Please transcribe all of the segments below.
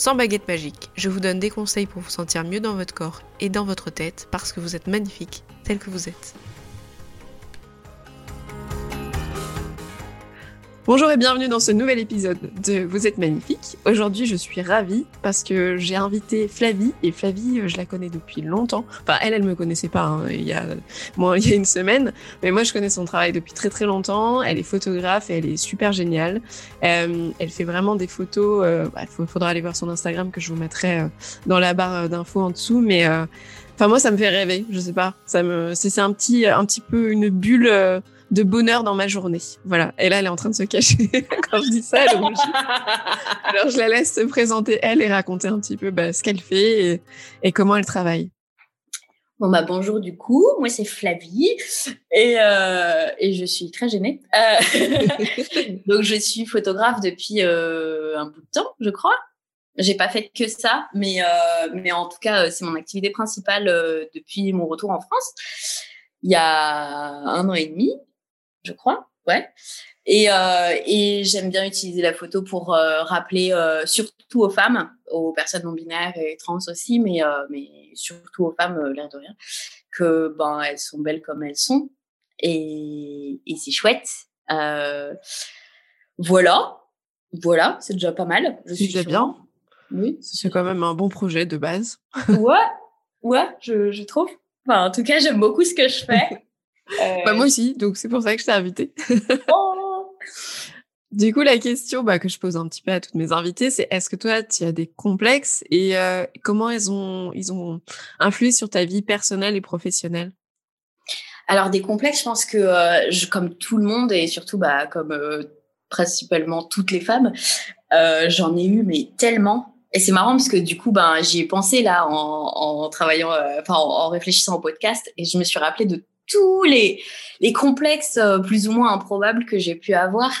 sans baguette magique. Je vous donne des conseils pour vous sentir mieux dans votre corps et dans votre tête parce que vous êtes magnifique tel que vous êtes. Bonjour et bienvenue dans ce nouvel épisode de Vous êtes magnifique. Aujourd'hui, je suis ravie parce que j'ai invité Flavie et Flavie, je la connais depuis longtemps. Enfin, elle, elle me connaissait pas hein, il y a moi il y a une semaine, mais moi je connais son travail depuis très très longtemps. Elle est photographe et elle est super géniale. Euh, elle fait vraiment des photos. Il euh, bah, faudra aller voir son Instagram que je vous mettrai euh, dans la barre d'infos en dessous, mais Enfin moi ça me fait rêver, je sais pas, ça me c'est un petit un petit peu une bulle de bonheur dans ma journée. Voilà. Et là, elle est en train de se cacher quand je dis ça. Alors, je la laisse se présenter elle et raconter un petit peu bah, ce qu'elle fait et, comment elle travaille. Bon bah bonjour du coup, moi c'est Flavie et, euh, et je suis très gênée. Euh, donc je suis photographe depuis euh, un bout de temps, je crois. J'ai pas fait que ça, mais mais en tout cas c'est mon activité principale depuis mon retour en France il y a un an et demi je crois. Ouais. Et, euh, et j'aime bien utiliser la photo pour euh, rappeler, euh, surtout aux femmes, aux personnes non binaires et trans aussi, mais, euh, mais surtout aux femmes, l'air de rien, que ben elles sont belles comme elles sont. Et, et c'est chouette. voilà. Voilà, c'est déjà pas mal. Je suis déjà bien. Oui. C'est quand même un bon projet de base. ouais, ouais, je, je trouve. Enfin, en tout cas, j'aime beaucoup ce que je fais. Bah, moi aussi, donc c'est pour ça que je t'ai invité. Oh. du coup, la question bah, que je pose un petit peu à toutes mes invitées, c'est est-ce que toi, tu as des complexes et euh, comment ils ont, ils ont influé sur ta vie personnelle et professionnelle? Alors, des complexes, je pense que euh, je, comme tout le monde et surtout bah, comme euh, principalement toutes les femmes, j'en ai eu mais tellement. Et c'est marrant parce que du coup, ben, j'y ai pensé là en, en travaillant, enfin en, en, réfléchissant au podcast et je me suis rappelé de tous les, les complexes euh, plus ou moins improbables que j'ai pu avoir,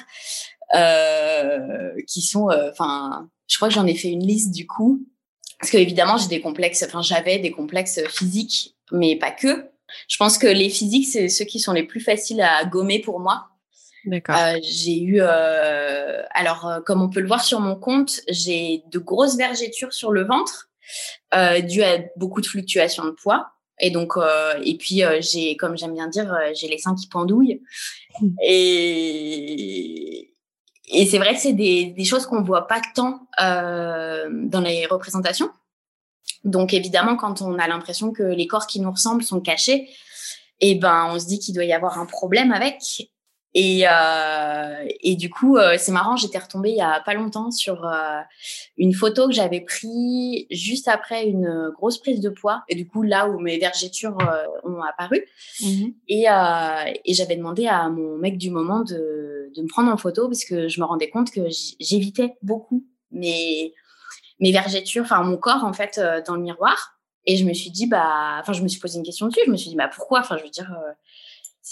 euh, qui sont, euh, enfin, je crois que j'en ai fait une liste du coup, parce que évidemment j'ai des complexes, enfin j'avais des complexes physiques, mais pas que. Je pense que les physiques c'est ceux qui sont les plus faciles à gommer pour moi. D'accord. Euh, j'ai eu, euh, alors comme on peut le voir sur mon compte, j'ai de grosses vergetures sur le ventre, euh, dues à beaucoup de fluctuations de poids. Et donc, euh, et puis euh, j'ai, comme j'aime bien dire, euh, j'ai les seins qui pendouillent. Mmh. Et et c'est vrai que c'est des, des choses qu'on voit pas tant dans les représentations. Donc évidemment, quand on a l'impression que les corps qui nous ressemblent sont cachés, et eh ben on se dit qu'il doit y avoir un problème avec. Et, euh, et du coup, euh, c'est marrant, j'étais retombée il y a pas longtemps sur euh, une photo que j'avais prise juste après une grosse prise de poids. Et du coup, là où mes vergetures euh, ont apparu. Et, euh, et j'avais demandé à mon mec du moment de, de me prendre en photo parce que je me rendais compte que j'évitais beaucoup mes, mes vergetures, enfin mon corps en fait dans le miroir. Et je me suis dit, bah, enfin, je me suis posé une question dessus. Je me suis dit, bah, pourquoi? Enfin, je veux dire,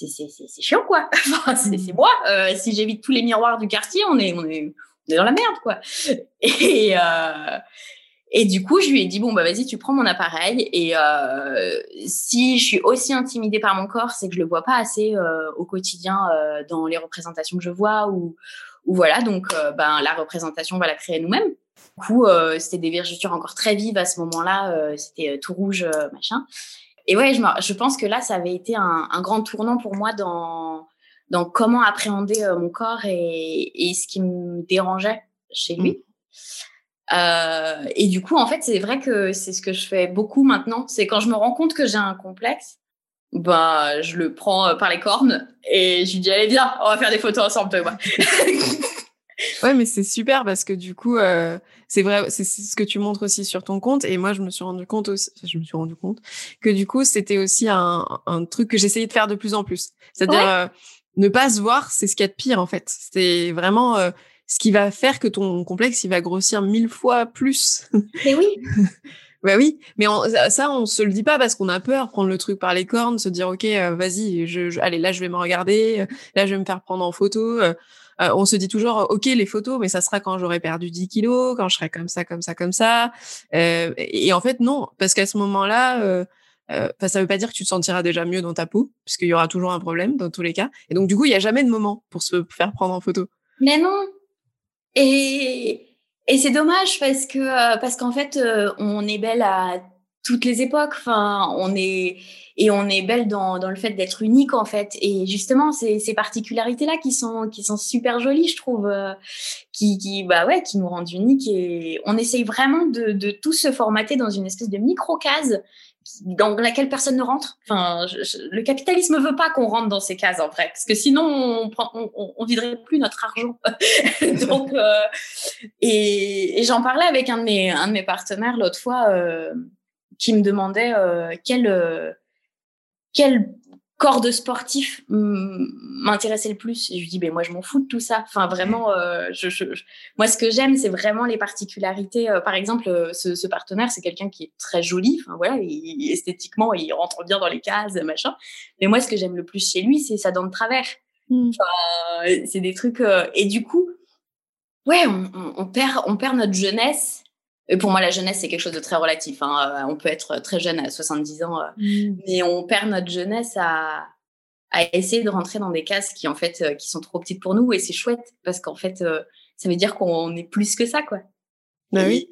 c'est chiant quoi. c'est mmh. moi. Euh, si j'évite tous les miroirs du quartier, on est on est on est dans la merde quoi. Et euh, et du coup, je lui ai dit bon bah vas-y, tu prends mon appareil et euh, si je suis aussi intimidée par mon corps, c'est que je le vois pas assez au quotidien dans les représentations que je vois ou ou voilà donc ben la représentation on va la créer nous-mêmes. Du coup, c'était des vergetures encore très vives à ce moment-là, c'était tout rouge machin et ouais, je, je, pense que là, ça avait été un, un, grand tournant pour moi dans, dans comment appréhender euh, mon corps et, et, ce qui me dérangeait chez lui. Mmh. Euh, et du coup, en fait, c'est vrai que c'est ce que je fais beaucoup maintenant. C'est quand je me rends compte que j'ai un complexe, bah, je le prends euh, par les cornes et je lui dis allez viens, on va faire des photos ensemble, toi Ouais, mais c'est super parce que du coup, euh, c'est vrai, c'est ce que tu montres aussi sur ton compte. Et moi, je me suis rendu compte aussi, je me suis rendu compte que du coup, c'était aussi un, un, truc que j'essayais de faire de plus en plus. C'est-à-dire euh, ne pas se voir, c'est ce qu'il y a de pire en fait. C'est vraiment euh, ce qui va faire que ton complexe, il va grossir mille fois plus. Mais oui. Bah oui, mais ça, on se le dit pas parce qu'on a peur, prendre le truc par les cornes, se dire ok, euh, vas-y, je, allez là, je vais me regarder, là, je vais me faire prendre en photo. Euh, euh, on se dit toujours ok les photos, mais ça sera quand j'aurai perdu 10 kilos, quand je serai comme ça, comme ça, comme ça. et en fait non, parce qu'à ce moment-là, Enfin, ça veut pas dire que tu te sentiras déjà mieux dans ta peau, puisqu'il y aura toujours un problème dans tous les cas. Et donc, du coup, il y a jamais de moment pour se faire prendre en photo. Mais non. Et et c'est dommage parce que euh, parce qu'en fait, euh, on est belle à toutes les époques. Enfin, on est et on est belle dans, dans le fait d'être unique en fait. Et justement, ces, ces particularités là qui sont qui sont super jolies, je trouve, euh, qui, qui bah ouais, qui nous rendent uniques. Et on essaye vraiment de de tout se formater dans une espèce de micro case dans laquelle personne ne rentre. Enfin, le capitalisme veut pas qu'on rentre dans ces cases en vrai, parce que sinon on on, viderait plus notre argent. Donc, euh, et, et j'en parlais avec un de mes un de mes partenaires l'autre fois, euh, qui me demandait euh, quel euh, quel corps de sportif m'intéressait le plus. Et je lui dis, ben moi, je m'en fous de tout ça. Enfin, vraiment, euh, je, je, moi, ce que j'aime, c'est vraiment les particularités. Euh, par exemple, euh, ce, ce partenaire, c'est quelqu'un qui est très joli. Enfin, voilà, esthétiquement, il rentre bien dans les cases, machin. Mais moi, ce que j'aime le plus chez lui, c'est sa dent de travers. Mmh. Enfin, c'est des trucs. et du coup, ouais, on, on, on, perd, on perd notre jeunesse pour moi, la jeunesse, c'est quelque chose de très relatif. Hein. On peut être très jeune à 70 ans, euh, mmh. mais on perd notre jeunesse à, à essayer de rentrer dans des cases qui, en fait, euh, qui sont trop petites pour nous. Et c'est chouette parce qu'en fait, euh, ça veut dire qu'on est plus que ça, quoi. Bah oui.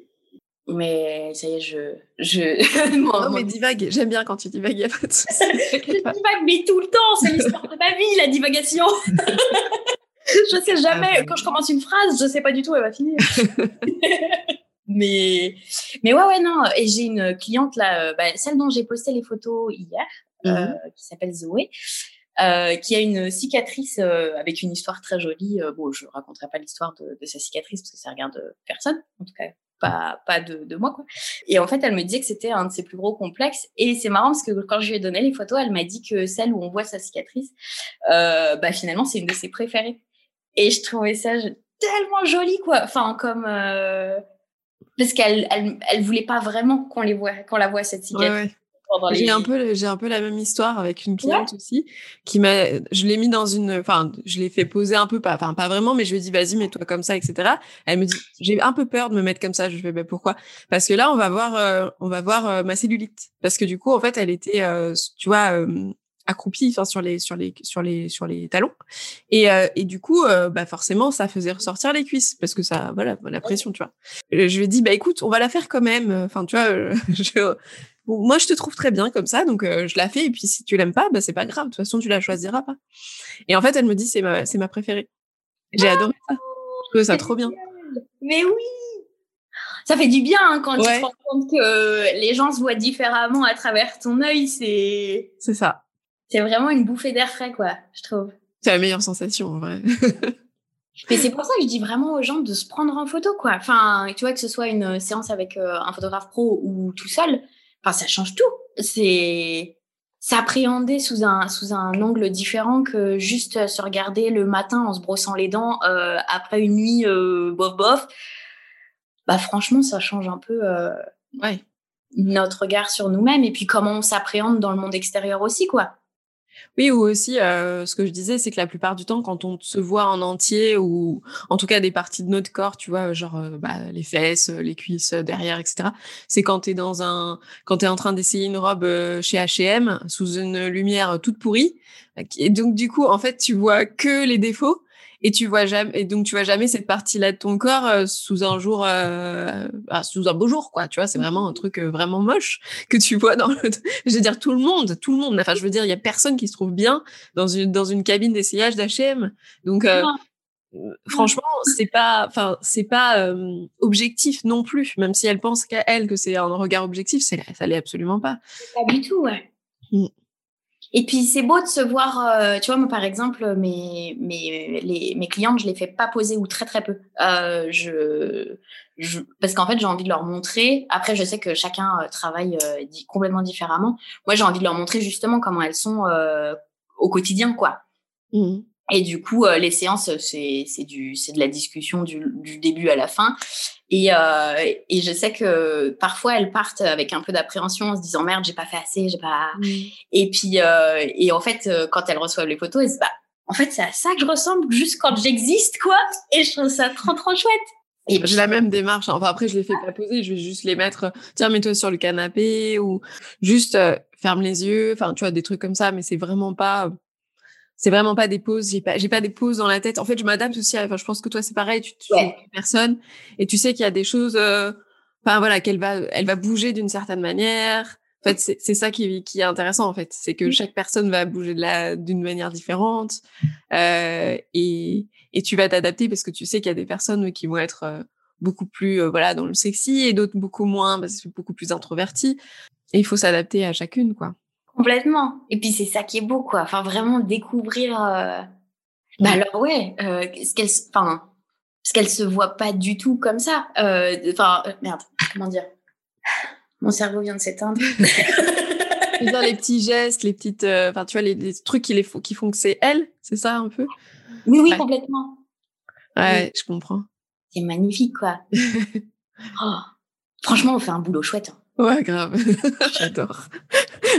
Mais ça y est, je. je... non, mais divague. J'aime bien quand tu divagues. Il y a pas de je divague, mais tout le temps. C'est l'histoire de ma vie, la divagation. je sais jamais. Quand je commence une phrase, je sais pas du tout où elle va finir. Mais, mais ouais, ouais, non. Et j'ai une cliente là, euh, bah, celle dont j'ai posté les photos hier, euh, mhm. qui s'appelle Zoé, euh, qui a une cicatrice euh, avec une histoire très jolie. Bon, je raconterai pas l'histoire de, de, sa cicatrice parce que ça regarde personne, en tout cas pas pas de, de moi quoi. Et en fait, elle me disait que c'était un de ses plus gros complexes. Et c'est marrant parce que quand je lui ai donné les photos, elle m'a dit que celle où on voit sa cicatrice, bah finalement c'est une de ses préférées. Et je trouvais ça tellement joli quoi. Enfin comme parce qu'elle elle, elle voulait pas vraiment qu'on les voit qu'on la voit cette cicatrice. Ouais, ouais. J'ai un peu j'ai un peu la même histoire avec une cliente aussi qui m'a je l'ai mis dans une enfin je l'ai fait poser un peu pas enfin pas vraiment mais je lui ai dit vas-y mets-toi comme ça etc. Elle me dit j'ai un peu peur de me mettre comme ça je fais ben pourquoi? Parce que là on va voir euh, on va voir euh, ma cellulite parce que du coup en fait elle était euh, tu vois accroupie enfin sur les sur les sur les sur les talons. Et euh, et du coup euh, bah forcément ça faisait ressortir les cuisses parce que ça voilà la pression tu vois. Je lui ai dit bah écoute on va la faire quand même. Enfin tu vois je, moi je te trouve très bien comme ça donc euh, je la fais et puis si tu l'aimes pas bah c'est pas grave de toute façon tu la choisiras pas. Et en fait elle me dit c'est ma c'est ma préférée. J'ai adoré ça. Je trouvais ça trop bien. mais oui! Ça fait du bien hein, quand tu te rends compte que les gens se voient différemment à travers ton œil c'est c'est ça c'est vraiment une bouffée d'air frais, quoi, je trouve. C'est la meilleure sensation, en vrai. Mais c'est pour ça que je dis vraiment aux gens de se prendre en photo, quoi. Enfin, tu vois, que ce soit une séance avec euh, un photographe pro ou tout seul, enfin, ça change tout. C'est s'appréhender sous un sous un angle différent que juste se regarder le matin en se brossant les dents euh, après une nuit euh, bof bof. Bah franchement, ça change un peu euh, ouais. notre regard sur nous-mêmes et puis comment on s'appréhende dans le monde extérieur aussi, quoi. Oui, ou aussi, euh, ce que je disais, c'est que la plupart du temps, quand on se voit en entier, ou en tout cas des parties de notre corps, tu vois, genre euh, bah, les fesses, les cuisses derrière, etc. C'est quand t'es dans un, quand t'es en train d'essayer une robe euh, chez H&M sous une lumière toute pourrie, et donc du coup, en fait, tu vois que les défauts et tu vois jamais et donc tu vois jamais cette partie-là de ton corps euh, sous un jour euh, bah, sous un beau jour quoi tu vois c'est vraiment un truc euh, vraiment moche que tu vois dans le je veux dire tout le monde tout le monde enfin je veux dire il y a personne qui se trouve bien dans une dans une cabine d'essayage d'H&M donc franchement c'est pas enfin c'est pas objectif non plus même si elle pense qu'à elle que c'est un regard objectif c'est ça l'est absolument pas. Pas du tout ouais. Mmh. Et puis c'est beau de se voir, euh, tu vois, moi par exemple, mes, mes, les, mes clientes, je les fais pas poser ou très très peu. Euh, je, parce qu'en fait, j'ai envie de leur montrer. Après, je sais que chacun euh, travaille complètement différemment. Moi, j'ai envie de leur montrer justement comment elles sont au quotidien, quoi. Mmh. Et du coup, euh, les séances, c'est c'est du c'est de la discussion du, du début à la fin. Et euh, et je sais que parfois elles partent avec un peu d'appréhension en se disant merde, j'ai pas fait assez, j'ai pas. Et puis euh, et en fait, euh, quand elles reçoivent les photos, elles se disent bah en fait c'est à ça que je ressemble juste quand j'existe quoi. Et je trouve ça trop trop chouette. Et j'ai la même démarche. Enfin après, je les fais pas poser, je vais juste les mettre. Tiens, mets-toi sur le canapé ou juste euh, ferme les yeux. Enfin, tu vois des trucs comme ça, mais c'est vraiment pas c'est vraiment pas des pauses j'ai pas j'ai pas des pauses dans la tête. En fait je m'adapte aussi enfin je pense que toi c'est pareil tu, tu ouais. personne et tu sais qu'il y a des choses euh, enfin voilà qu'elle va elle va bouger d'une certaine manière. En fait c'est ça qui, qui est intéressant en fait. C'est que chaque personne va bouger de la d'une manière différente euh, et et tu vas t'adapter parce que tu sais qu'il y a des personnes qui vont être euh, beaucoup plus euh, voilà dans le sexy et d'autres beaucoup moins parce que beaucoup plus introvertis et il faut s'adapter à chacune quoi Complètement. Et puis c'est ça qui est beau, quoi. Enfin, vraiment découvrir. Euh... Bah alors ouais, euh, ce qu'elle, enfin, parce qu'elle se voit pas du tout comme ça. Euh, enfin, euh, merde, comment dire? Mon cerveau vient de s'éteindre. les petits gestes, les petites, euh, enfin, tu vois, les, les, trucs qui les font, qui font que c'est elle, c'est ça un peu? Oui, oui, ouais. complètement. Ouais, oui. je comprends. C'est magnifique, quoi. oh. Franchement, on fait un boulot chouette. Hein. Ouais, grave. J'adore.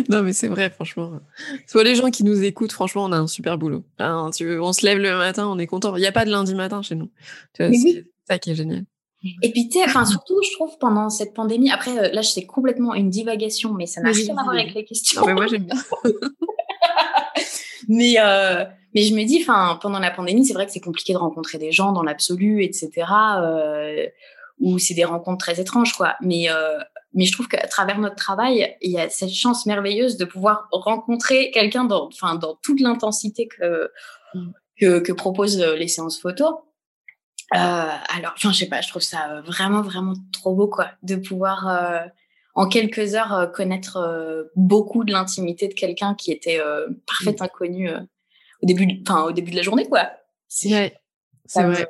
non, mais c'est vrai, franchement. Soit les gens qui nous écoutent, franchement, on a un super boulot. Hein, tu, on se lève le matin, on est content. Il n'y a pas de lundi matin chez nous. Tu vois, c'est ça qui est génial. Et puis, tu sais, enfin, surtout, je trouve, pendant cette pandémie, après, euh, là, c'est complètement une divagation, mais ça n'a rien à voir avec les questions. Non, mais moi, j'aime bien. mais, euh, mais je me dis, enfin, pendant la pandémie, c'est vrai que c'est compliqué de rencontrer des gens dans l'absolu, etc. Euh, ou c'est des rencontres très étranges, quoi. Mais, euh, mais je trouve qu'à travers notre travail, il y a cette chance merveilleuse de pouvoir rencontrer quelqu'un dans, enfin, dans toute l'intensité que, mm. que, que, proposent les séances photo. Euh, alors, enfin, je sais pas, je trouve ça vraiment, vraiment trop beau, quoi, de pouvoir euh, en quelques heures euh, connaître euh, beaucoup de l'intimité de quelqu'un qui était euh, parfait mm. inconnu au début, enfin, au début de la journée, quoi. C'est ouais, c'est vrai.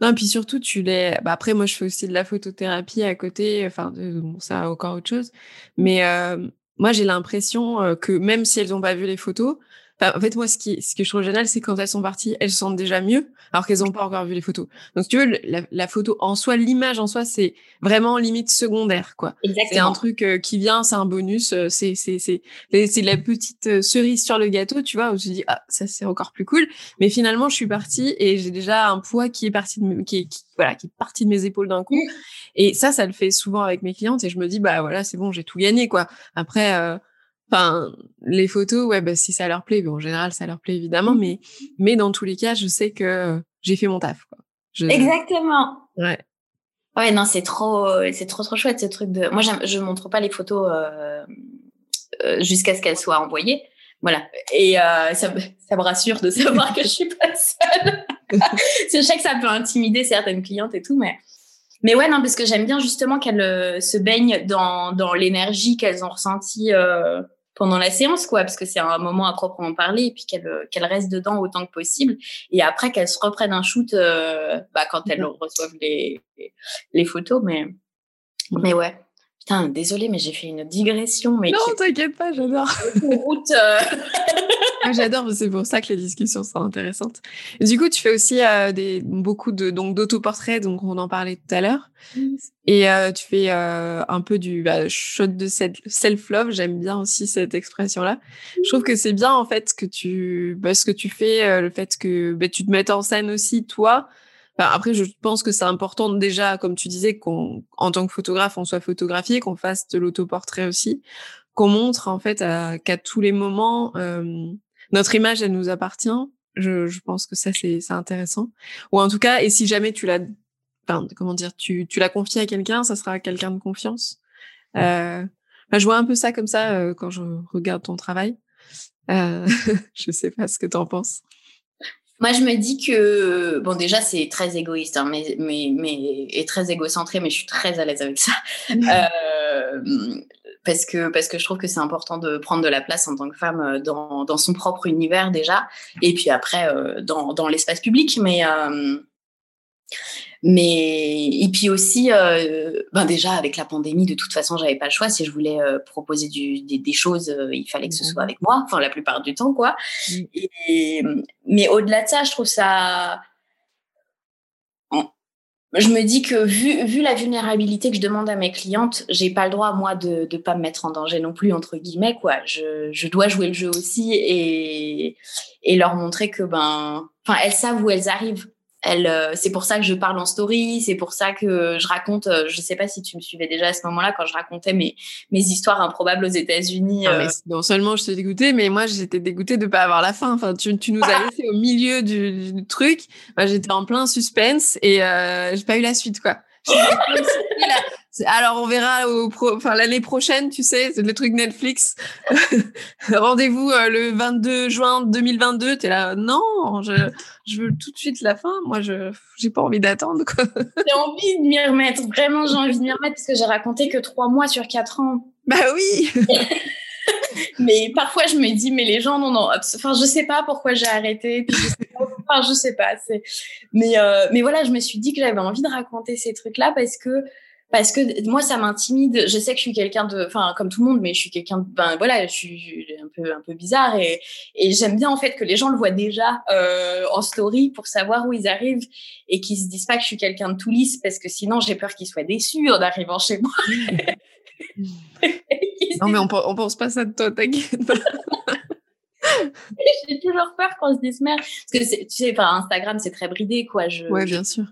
Non, puis surtout, tu l'es. Bah, après, moi, je fais aussi de la photothérapie à côté. Enfin, de... bon, ça, encore autre chose. Mais euh, moi, j'ai l'impression euh, que même si elles n'ont pas vu les photos, Enfin, en fait, moi, ce, qui, ce que je trouve génial, c'est quand elles sont parties, elles se sentent déjà mieux, alors qu'elles n'ont pas encore vu les photos. Donc, si tu veux, la, la photo en soi, l'image en soi, c'est vraiment limite secondaire, quoi. C'est un truc euh, qui vient, c'est un bonus, euh, c'est c'est c'est c'est la petite euh, cerise sur le gâteau, tu vois, où je dis ah ça c'est encore plus cool. Mais finalement, je suis partie et j'ai déjà un poids qui est parti de qui, qui voilà qui est parti de mes épaules d'un coup. Et ça, ça le fait souvent avec mes clientes et je me dis bah voilà c'est bon, j'ai tout gagné, quoi. Après. Euh, Enfin, les photos, ouais, bah, si ça leur plaît, bon, en général, ça leur plaît évidemment, mais, mais dans tous les cas, je sais que j'ai fait mon taf. Quoi. Je... Exactement. Ouais. Ouais, non, c'est trop, c'est trop, trop chouette ce truc de. Moi, je montre pas les photos euh, euh, jusqu'à ce qu'elles soient envoyées. Voilà. Et euh, ça, ça, me rassure de savoir que je suis pas seule. je sais que ça peut intimider certaines clientes et tout, mais. Mais ouais, non, parce que j'aime bien justement qu'elles se baignent dans, dans l'énergie qu'elles ont ressentie euh, pendant la séance, quoi, parce que c'est un moment à proprement parler, et puis qu'elle qu'elle reste dedans autant que possible, et après qu'elle se reprenne un shoot euh, bah, quand elles reçoivent les, les photos, mais mais ouais. Putain, désolé, mais j'ai fait une digression. Mais non, qui... t'inquiète pas, j'adore. route. Euh... j'adore, c'est pour ça que les discussions sont intéressantes. Du coup, tu fais aussi euh, des beaucoup de donc d'autoportraits, donc on en parlait tout à l'heure. Mm. Et euh, tu fais euh, un peu du bah, shot de self love. J'aime bien aussi cette expression-là. Mm. Je trouve que c'est bien en fait que tu bah, ce que tu fais, euh, le fait que bah, tu te mettes en scène aussi toi. Enfin, après, je pense que c'est important déjà, comme tu disais, qu'on, en tant que photographe, on soit photographié, qu'on fasse de l'autoportrait aussi, qu'on montre en fait qu'à tous les moments, euh, notre image, elle nous appartient. Je, je pense que ça, c'est, intéressant. Ou en tout cas, et si jamais tu l'as, enfin, comment dire, tu, tu l'as confié à quelqu'un, ça sera quelqu'un de confiance. Euh, je vois un peu ça comme ça euh, quand je regarde ton travail. Euh, je sais pas ce que tu en penses. Moi, je me dis que, bon, déjà, c'est très égoïste, hein, mais, mais, mais, et très égocentré, mais je suis très à l'aise avec ça. euh, parce que, parce que je trouve que c'est important de prendre de la place en tant que femme dans, dans son propre univers, déjà, et puis après, euh, dans, dans l'espace public. Mais, euh, mais et puis aussi, euh, ben déjà avec la pandémie, de toute façon, j'avais pas le choix. Si je voulais euh, proposer du, des, des, choses, euh, il fallait que ce soit avec moi, enfin la plupart du temps, quoi. Et, mais au-delà de ça, je trouve ça. Je me dis que vu, la vulnérabilité que je demande à mes clientes, j'ai pas le droit moi de de pas me mettre en danger non plus entre guillemets quoi. Je, je dois jouer le jeu aussi et et leur montrer que ben, enfin elles savent où elles arrivent elle, euh, c'est pour ça que je parle en story, c'est pour ça que je raconte. Euh, je sais pas si tu me suivais déjà à ce moment-là quand je racontais mes mes histoires improbables aux États-Unis. Euh. non seulement je te dégoûtée, mais moi j'étais dégoûtée de pas avoir la fin. Enfin, tu, tu nous as laissé au milieu du, du truc. Moi j'étais en plein suspense et euh, j'ai pas eu la suite quoi. Alors on verra au enfin l'année prochaine, tu sais, c'est le truc Netflix. Rendez-vous euh, le 22 juin 2022. T'es là, non, je, je veux tout de suite la fin. Moi, je j'ai pas envie d'attendre. J'ai envie de m'y remettre. Vraiment, j'ai envie de m'y remettre parce que j'ai raconté que trois mois sur quatre ans. Bah oui. mais parfois je me dis mais les gens non non enfin je sais pas pourquoi j'ai arrêté puis je sais pas, enfin je sais pas c'est mais euh, mais voilà je me suis dit que j'avais envie de raconter ces trucs là parce que parce que moi ça m'intimide je sais que je suis quelqu'un de enfin comme tout le monde mais je suis quelqu'un de ben voilà je suis un peu un peu bizarre et et j'aime bien en fait que les gens le voient déjà euh, en story pour savoir où ils arrivent et qu'ils se disent pas que je suis quelqu'un de tout lisse parce que sinon j'ai peur qu'ils soient déçus en arrivant chez moi non, mais on, on pense pas ça de toi, t'inquiète pas. J'ai toujours peur qu'on se dise merde. Parce que tu sais, enfin, Instagram, c'est très bridé, quoi. Je, ouais, bien sûr.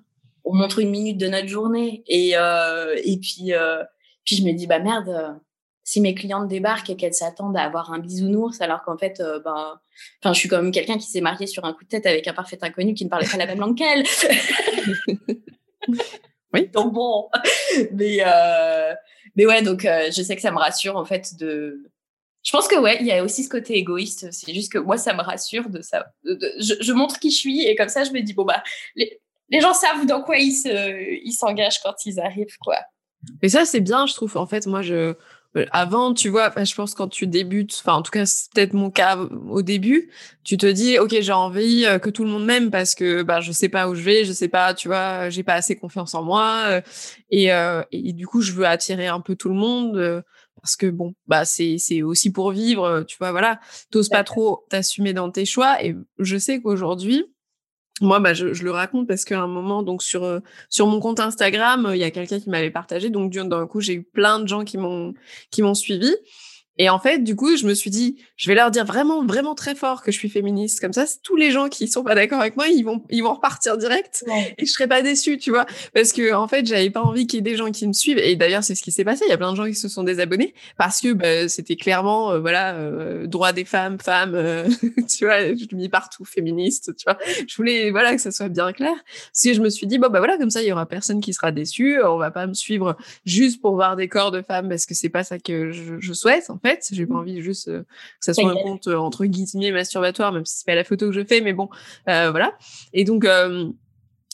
On montre une minute de notre journée. Et, euh, et puis, euh, puis je me dis, bah merde, euh, si mes clientes débarquent et qu'elles s'attendent à avoir un bisounours, alors qu'en fait, euh, ben, enfin, je suis comme quelqu'un qui s'est marié sur un coup de tête avec un parfait inconnu qui ne parlait pas la même langue qu'elle. oui. Donc bon, mais, mais ouais, donc je sais que ça me rassure en fait de. Je pense que ouais, il y a aussi ce côté égoïste. C'est juste que moi, ça me rassure de ça. je, je, montre qui je suis et comme ça, je me dis bon bah les, les gens savent dans quoi ils se, ils s'engagent quand ils arrivent quoi. Mais ça c'est bien, je trouve. En fait, moi je avant, tu vois, je pense quand tu débutes, enfin en tout cas c'est peut-être mon cas au début, tu te dis ok j'ai envie que tout le monde m'aime parce que bah je sais pas où je vais, je sais pas, tu vois, j'ai pas assez confiance en moi et, euh, et du coup je veux attirer un peu tout le monde parce que bon bah c'est c'est aussi pour vivre, tu vois voilà, t'oses pas trop t'assumer dans tes choix et je sais qu'aujourd'hui moi, bah, je, le raconte parce qu'à un moment, donc sur euh, sur mon compte Instagram, il y a quelqu'un qui m'avait partagé. Donc d'un coup, j'ai eu plein de gens qui m'ont qui m'ont suivi. Et en fait, du coup, je me suis dit, je vais leur dire vraiment, vraiment très fort que je suis féministe. Comme ça, tous les gens qui sont pas d'accord avec moi, ils vont, ils vont repartir direct ouais. et je serai pas déçue, tu vois. Parce que, en fait, j'avais pas envie qu'il y ais des gens qui me suivent. Et d'ailleurs, c'est ce qui s'est passé. Il y a plein de gens qui se sont désabonnés parce que bah, c'était clairement, euh, voilà, euh, droit des femmes, femmes, euh, tu vois, je mis partout, féministe, tu vois. Je voulais, voilà, que ça soit bien clair. Parce que je me suis dit, bon, bah voilà, comme ça, il y aura personne qui sera déçu. On va pas me suivre juste pour voir des corps de femmes parce que c'est pas ça que je, je souhaite, fait. J'ai pas envie juste euh, que ça soit un compte euh, entre guillemets masturbatoire, même si c'est pas la photo que je fais, mais bon, euh, voilà. Et donc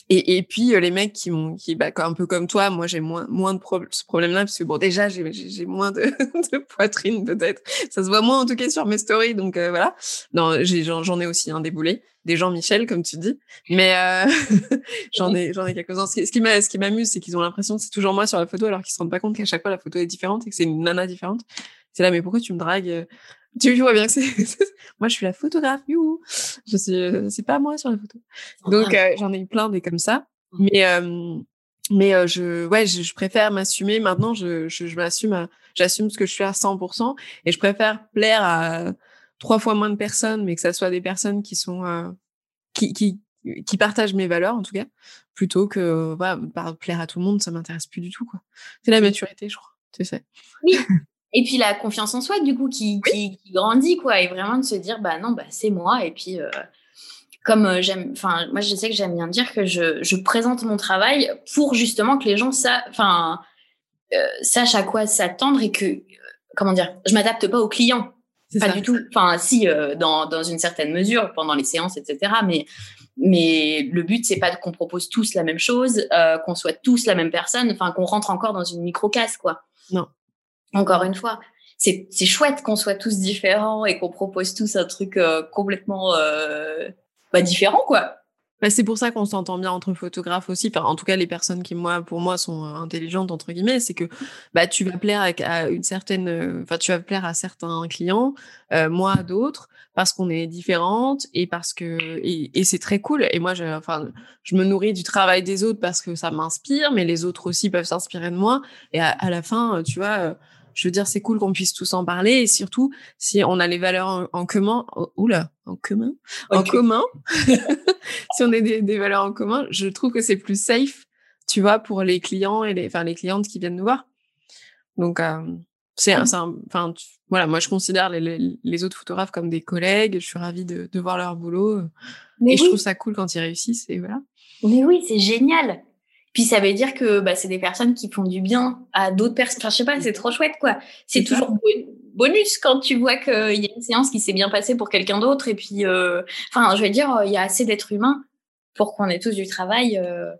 et, et puis les mecs qui m'ont qui bah un peu comme toi moi j'ai moins moins de pro ce problème là parce que bon déjà j'ai j'ai moins de, de poitrine peut-être. Ça se voit moins en tout cas sur mes stories donc euh, voilà. Non j'en ai aussi un déboulé des gens Michel comme tu dis. Mais euh, j'en ai j'en ai quelques uns ce qui ce qui m'amuse c'est qu'ils ont l'impression que c'est toujours moi sur la photo alors qu'ils se rendent pas compte qu'à chaque fois la photo est différente et que c'est une nana différente. C'est là mais pourquoi tu me dragues tu vois bien que c'est moi je suis la photographe. You je suis euh, c'est pas moi sur la photo donc euh, j'en ai eu plein des comme ça. Mmh. mais euh, mais euh, je ouais je, je préfère m'assumer. Maintenant je je, je m'assume j'assume ce que je suis à 100% et je préfère plaire à trois fois moins de personnes mais que ça soit des personnes qui sont qui qui qui partagent mes valeurs en tout cas plutôt que voilà, plaire à tout le monde ça m'intéresse plus du tout quoi. C'est la maturité je crois. Tu sais. Oui et puis la confiance en soi, du coup, qui, qui, qui, grandit, quoi. Et vraiment de se dire, bah non, bah c'est moi. Et puis, euh, comme euh, j'aime, enfin, moi, je sais que j'aime bien dire que je, je, présente mon travail pour justement que les gens enfin, euh, sachent à quoi s'attendre et que, comment dire, je m'adapte pas aux clients. Pas ça. du tout. Enfin, si, euh, dans, dans une certaine mesure, pendant les séances, etc. Mais, mais le but, c'est pas qu'on propose tous la même chose, euh, qu'on soit tous la même personne, enfin, qu'on rentre encore dans une micro-case, quoi. Non encore une fois, c'est chouette qu'on soit tous différents et qu'on propose tous un truc euh, complètement euh, bah, différent, quoi. Bah, c'est pour ça qu'on s'entend bien entre photographes aussi. En tout cas, les personnes qui, moi, pour moi, sont intelligentes entre guillemets, c'est que bah tu vas plaire à, une certaine, enfin, tu vas plaire à certains clients, moi à d'autres, parce qu'on est différentes et parce que et, c'est très cool. Et moi, je, enfin, je me nourris du travail des autres parce que ça m'inspire, mais les autres aussi peuvent s'inspirer de moi. Et à la fin, tu vois je veux dire, c'est cool qu'on puisse tous en parler et surtout si on a les valeurs en, commun. Oh, oula, en commun, en commun? si on a des, valeurs en commun, je trouve que c'est plus safe, tu vois, pour les clients et les, enfin les clientes qui viennent nous voir. Donc euh, c'est, enfin voilà, moi je considère les, autres photographes comme des collègues. Je suis ravie de, voir leur boulot et je trouve ça cool quand ils réussissent et voilà. Mais oui, c'est génial. Puis ça veut dire que bah, c'est des personnes qui font du bien à d'autres personnes. Enfin, je sais pas, c'est trop chouette, quoi. C'est toujours bonus quand tu vois qu'il y a une séance qui s'est bien passée pour quelqu'un d'autre. Et puis, euh, enfin, je veux dire, il y a assez d'êtres humains pour qu'on ait tous du travail. Euh.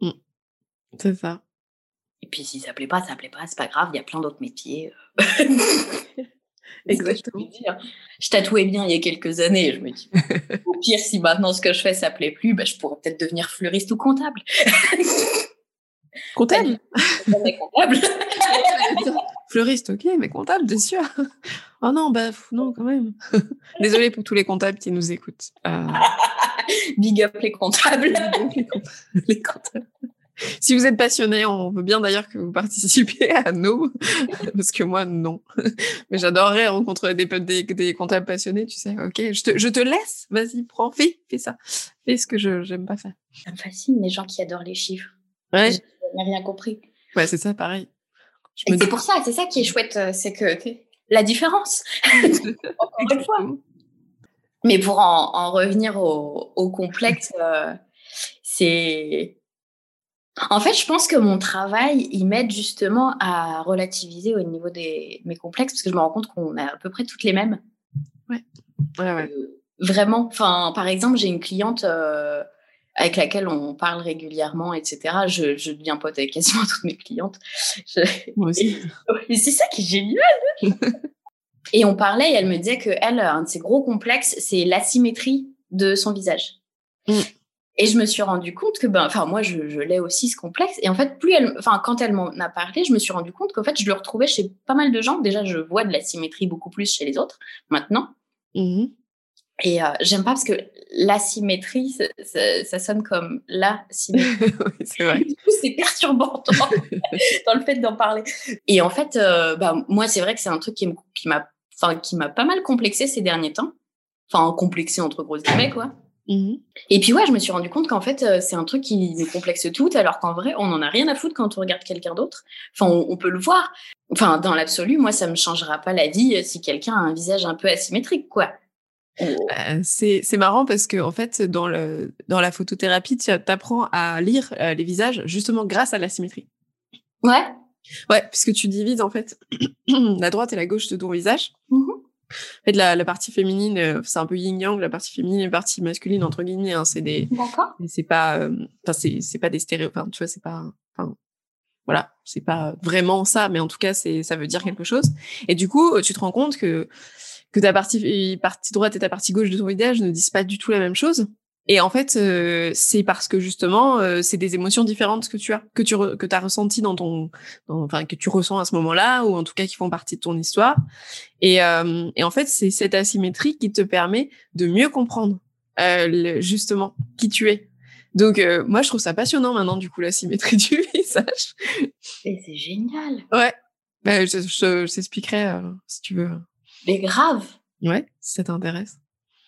Mmh. C'est ça. Et puis, si ça plaît pas, ça plaît pas, c'est pas grave. Il y a plein d'autres métiers. Euh. Exactement. Je, tatouais bien il y a quelques années. Je me dis, au pire, si maintenant ce que je fais ça plaît plus, bah, je pourrais peut-être devenir fleuriste ou comptable. comptable Comptable. fleuriste, ok, mais comptable, bien sûr. Oh non, bah non, quand même. Désolée pour tous les comptables qui nous écoutent. Euh. Big up les comptables. les comptables si vous êtes passionné, on veut bien d'ailleurs que vous participiez à nous, parce que moi, non. Mais j'adorerais rencontrer des, des, des, comptables passionnés, tu sais. Ok, je te, je te laisse, vas-y, prends, fais, fais ça. Fais ce que je j'aime pas faire. Ça me fascine, les gens qui adorent les chiffres. Ouais. Je n'ai rien compris. Ouais, c'est ça, pareil. c'est pour ça, c'est ça qui est chouette, euh, c'est que la différence. Encore une fois. Mais pour en, en revenir au, au complexe, euh, c'est en fait, je pense que mon travail, il m'aide justement à relativiser au niveau des mes complexes, parce que je me rends compte qu'on a à peu près toutes les mêmes. Ouais. Ouais, ouais. Euh, vraiment. Enfin, par exemple, j'ai une cliente euh, avec laquelle on parle régulièrement, etc. Je, je deviens pote avec quasiment toutes mes clientes. Moi aussi. Mais c'est ça qui est génial. et on parlait, et elle me disait que elle, un de ses gros complexes, c'est l'asymétrie de son visage. Mm. Et je me suis rendu compte que, ben, enfin, moi, je, je l'ai aussi ce complexe. Et en fait, plus elle, enfin, quand elle m'en a parlé, je me suis rendu compte qu'en fait, je le retrouvais chez pas mal de gens. Déjà, je vois de la symétrie beaucoup plus chez les autres maintenant. Mmh et euh, j'aime pas parce que l'asymétrie, ça, ça, sonne comme la symétrie. c'est vrai. c'est perturbant dans, le fait d'en parler. Et en fait, euh, bah, moi, c'est vrai que c'est un truc qui m'a, enfin, qui m'a pas mal complexé ces derniers temps. Enfin, complexé entre grosses guillemets, quoi. Mmh et puis ouais, je me suis rendu compte qu'en fait, euh, c'est un truc qui nous complexe tout, alors qu'en vrai, on n'en a rien à foutre quand on regarde quelqu'un d'autre. Enfin, on, peut le voir. Enfin, dans l'absolu, moi, ça me changera pas la vie si quelqu'un a un visage un peu asymétrique, quoi. Euh, c'est marrant parce que en fait, dans, le, dans la photothérapie, tu apprends à lire les visages justement grâce à la symétrie. Ouais. Ouais, puisque tu divises en fait la droite et la gauche de ton visage. Mmh en fait, la, la partie féminine, euh, c'est un peu yin-yang, la partie féminine et la partie masculine, entre guillemets, hein, c'est des. D'accord. C'est pas, euh, enfin, c'est, c'est pas des stéréos, enfin, tu vois, c'est pas, enfin, voilà, c'est pas vraiment ça, mais en tout cas, c'est, ça veut dire quelque chose. Et du coup, tu te rends compte que, que ta partie, partie droite et ta partie gauche de ton visage ne disent pas du tout la même chose. Et en fait, euh, c'est parce que justement, euh, c'est des émotions différentes que tu as, que tu que as ressenties dans ton, enfin que tu ressens à ce moment-là, ou en tout cas qui font partie de ton histoire. Et, euh, et en fait, c'est cette asymétrie qui te permet de mieux comprendre justement qui tu es. Donc moi, je trouve ça passionnant maintenant du coup la symétrie du visage. Et c'est génial. Ouais. Bah, je, je, je si tu veux. Mais grave. Ouais, si ça t'intéresse.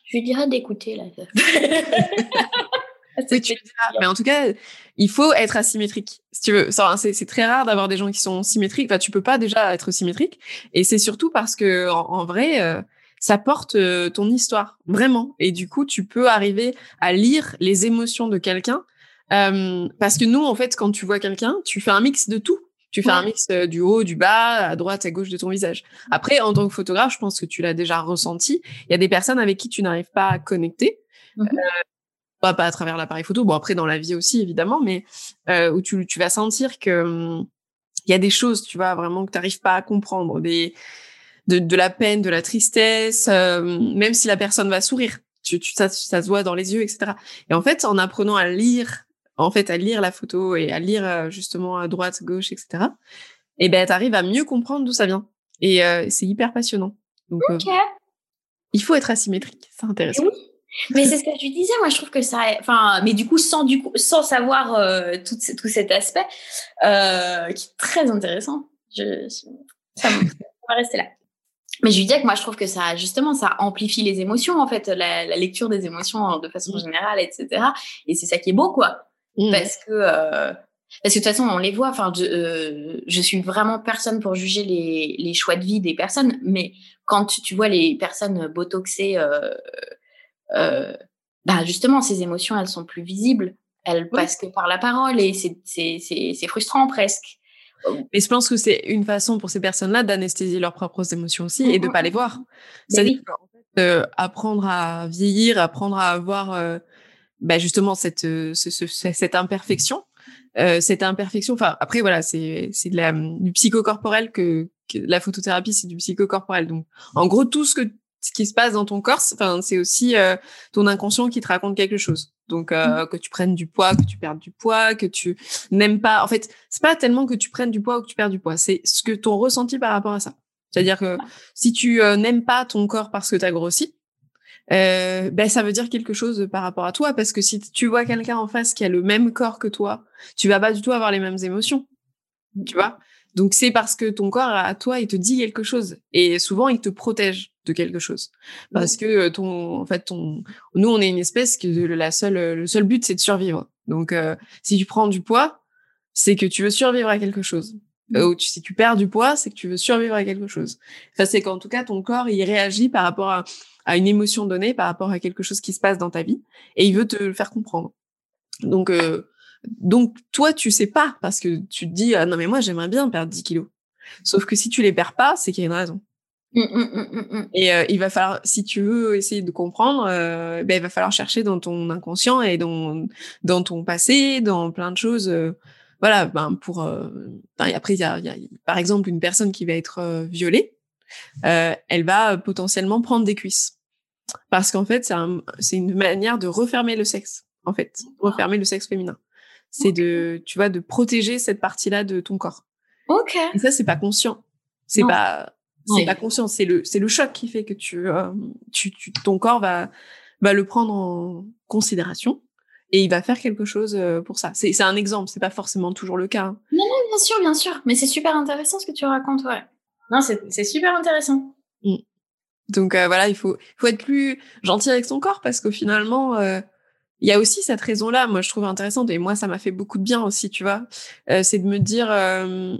Je lui dirais d'écouter là. oui, tu Mais en tout cas, il faut être asymétrique. Si tu veux, c'est très rare d'avoir des gens qui sont symétriques. Enfin, tu peux pas déjà être symétrique. Et c'est surtout parce que en, vrai, euh, ça porte euh, ton histoire vraiment. Et du coup, tu peux arriver à lire les émotions de quelqu'un. Euh, parce que nous, en fait, quand tu vois quelqu'un, tu fais un mix de tout. Tu fais un mix euh, du haut, du bas, à droite, à gauche de ton visage. Après, en tant que photographe, je pense que tu l'as déjà ressenti. Il y a des personnes avec qui tu n'arrives pas à connecter. Mmh euh, pas, à travers l'appareil photo. Bon, après, dans la vie aussi, évidemment, mais euh, où tu, tu vas sentir que hum, il y a des choses, tu vois, vraiment que tu n'arrives pas à comprendre. Des, de, de, la peine, de la tristesse, même si la personne va sourire. tu, tu ça, ça se voit dans les yeux, etc. Et en fait, en apprenant à lire, en fait, à lire la photo et à lire euh, justement à droite, gauche, etc. Et ben, t'arrives à mieux comprendre d'où ça vient. Et euh, c'est hyper passionnant. Donc, euh, Ok. il faut être asymétrique, c'est intéressant. Oui. Mais c'est ce que je disais, moi je trouve que ça, enfin, mais du coup sans du coup sans savoir euh, tout, tout cet aspect euh, qui est très intéressant, je, je- ça, va rester là. Mais je lui disais que moi je trouve que ça justement ça amplifie les émotions en fait, la, la lecture des émotions de façon Mm. générale, etc. Et c'est ça qui est beau quoi, Mm. parce que euh, parce que de toute façon on les voit. Enfin, je, euh, je suis vraiment personne pour juger les, les choix de vie des personnes, mais quand tu, tu vois les personnes botoxées euh, euh, bah justement, ces émotions, elles sont plus visibles. Elles passent que par la parole et c'est, frustrant presque. Mais je pense que c'est une façon pour ces personnes-là d'anesthésier leurs propres émotions aussi et de Mhm. pas les voir. C'est-à-dire oui. euh, apprendre à vieillir, apprendre à avoir euh, bah, justement cette, euh, ce- ce- ce- cette imperfection. Euh, cette imperfection, enfin après voilà, c'est c'est de la, du psychocorporel que, que la photothérapie, c'est du psychocorporel. Donc en gros tout ce que ce qui se passe dans ton corps, c'est- enfin c'est aussi euh, ton inconscient qui te raconte quelque chose. Donc euh, que tu prennes du poids, que tu perdes du poids, que tu n'aimes pas. En fait, c'est pas tellement que tu prennes du poids ou que tu perds du poids, c'est ce que ton ressenti par rapport à ça. C'est-à-dire que si tu euh, n'aimes pas ton corps parce que tu as grossi, euh, ben ça veut dire quelque chose par rapport à toi parce que si tu vois quelqu'un en face qui a le même corps que toi, tu vas pas du tout avoir les mêmes émotions. Tu vois? Donc c'est parce que ton corps à toi il te dit quelque chose et souvent il te protège de quelque chose parce que euh, ton en fait ton nous on est une espèce que la seule le seul but c'est de survivre. Donc euh, si tu prends du poids, c'est que tu veux survivre à quelque chose. Euh, ou tu- si tu perds du poids, c'est que tu veux survivre à quelque chose. Ça, c'est qu'en tout cas, ton corps, il réagit par rapport à, à une émotion donnée, par rapport à quelque chose qui se passe dans ta vie, et il veut te le faire comprendre. Donc, euh, donc toi, tu sais pas, parce que tu te dis, ah non, mais moi, j'aimerais bien perdre 10 kilos. Sauf que si tu les perds pas, c'est qu'il y a une raison. Mm, mm, mm, mm, mm. Et euh, il va falloir, si tu veux essayer de comprendre, euh, ben, il va falloir chercher dans ton inconscient et dans, dans ton passé, dans plein de choses. Voilà, ben pour. euh, ben, après, il y a, y a, par exemple, une personne qui va être euh, violée, euh, elle va euh, potentiellement prendre des cuisses. Parce qu'en fait, c'est un, c'est une manière de refermer le sexe, en fait, refermer le sexe féminin. C'est de, tu vois, de protéger cette partie-là de ton corps. Ok. Et ça, c'est pas conscient. C'est pas, c'est pas conscient. C'est le, c'est le choc qui fait que tu, euh, tu, tu, ton corps va, va le prendre en considération et il va faire quelque chose euh, pour ça. C'est, un exemple. C'est pas forcément toujours le cas. hein. Bien sûr, bien sûr. Mais c'est super intéressant ce que tu racontes, ouais. Non, c'est, super intéressant. Donc euh, voilà, il faut, faut être plus gentil avec son corps parce qu'au finalement, euh, il y a aussi cette raison-là. Moi, je trouve intéressante et moi, ça m'a fait beaucoup de bien aussi, tu vois. Euh, c'est de me dire, euh,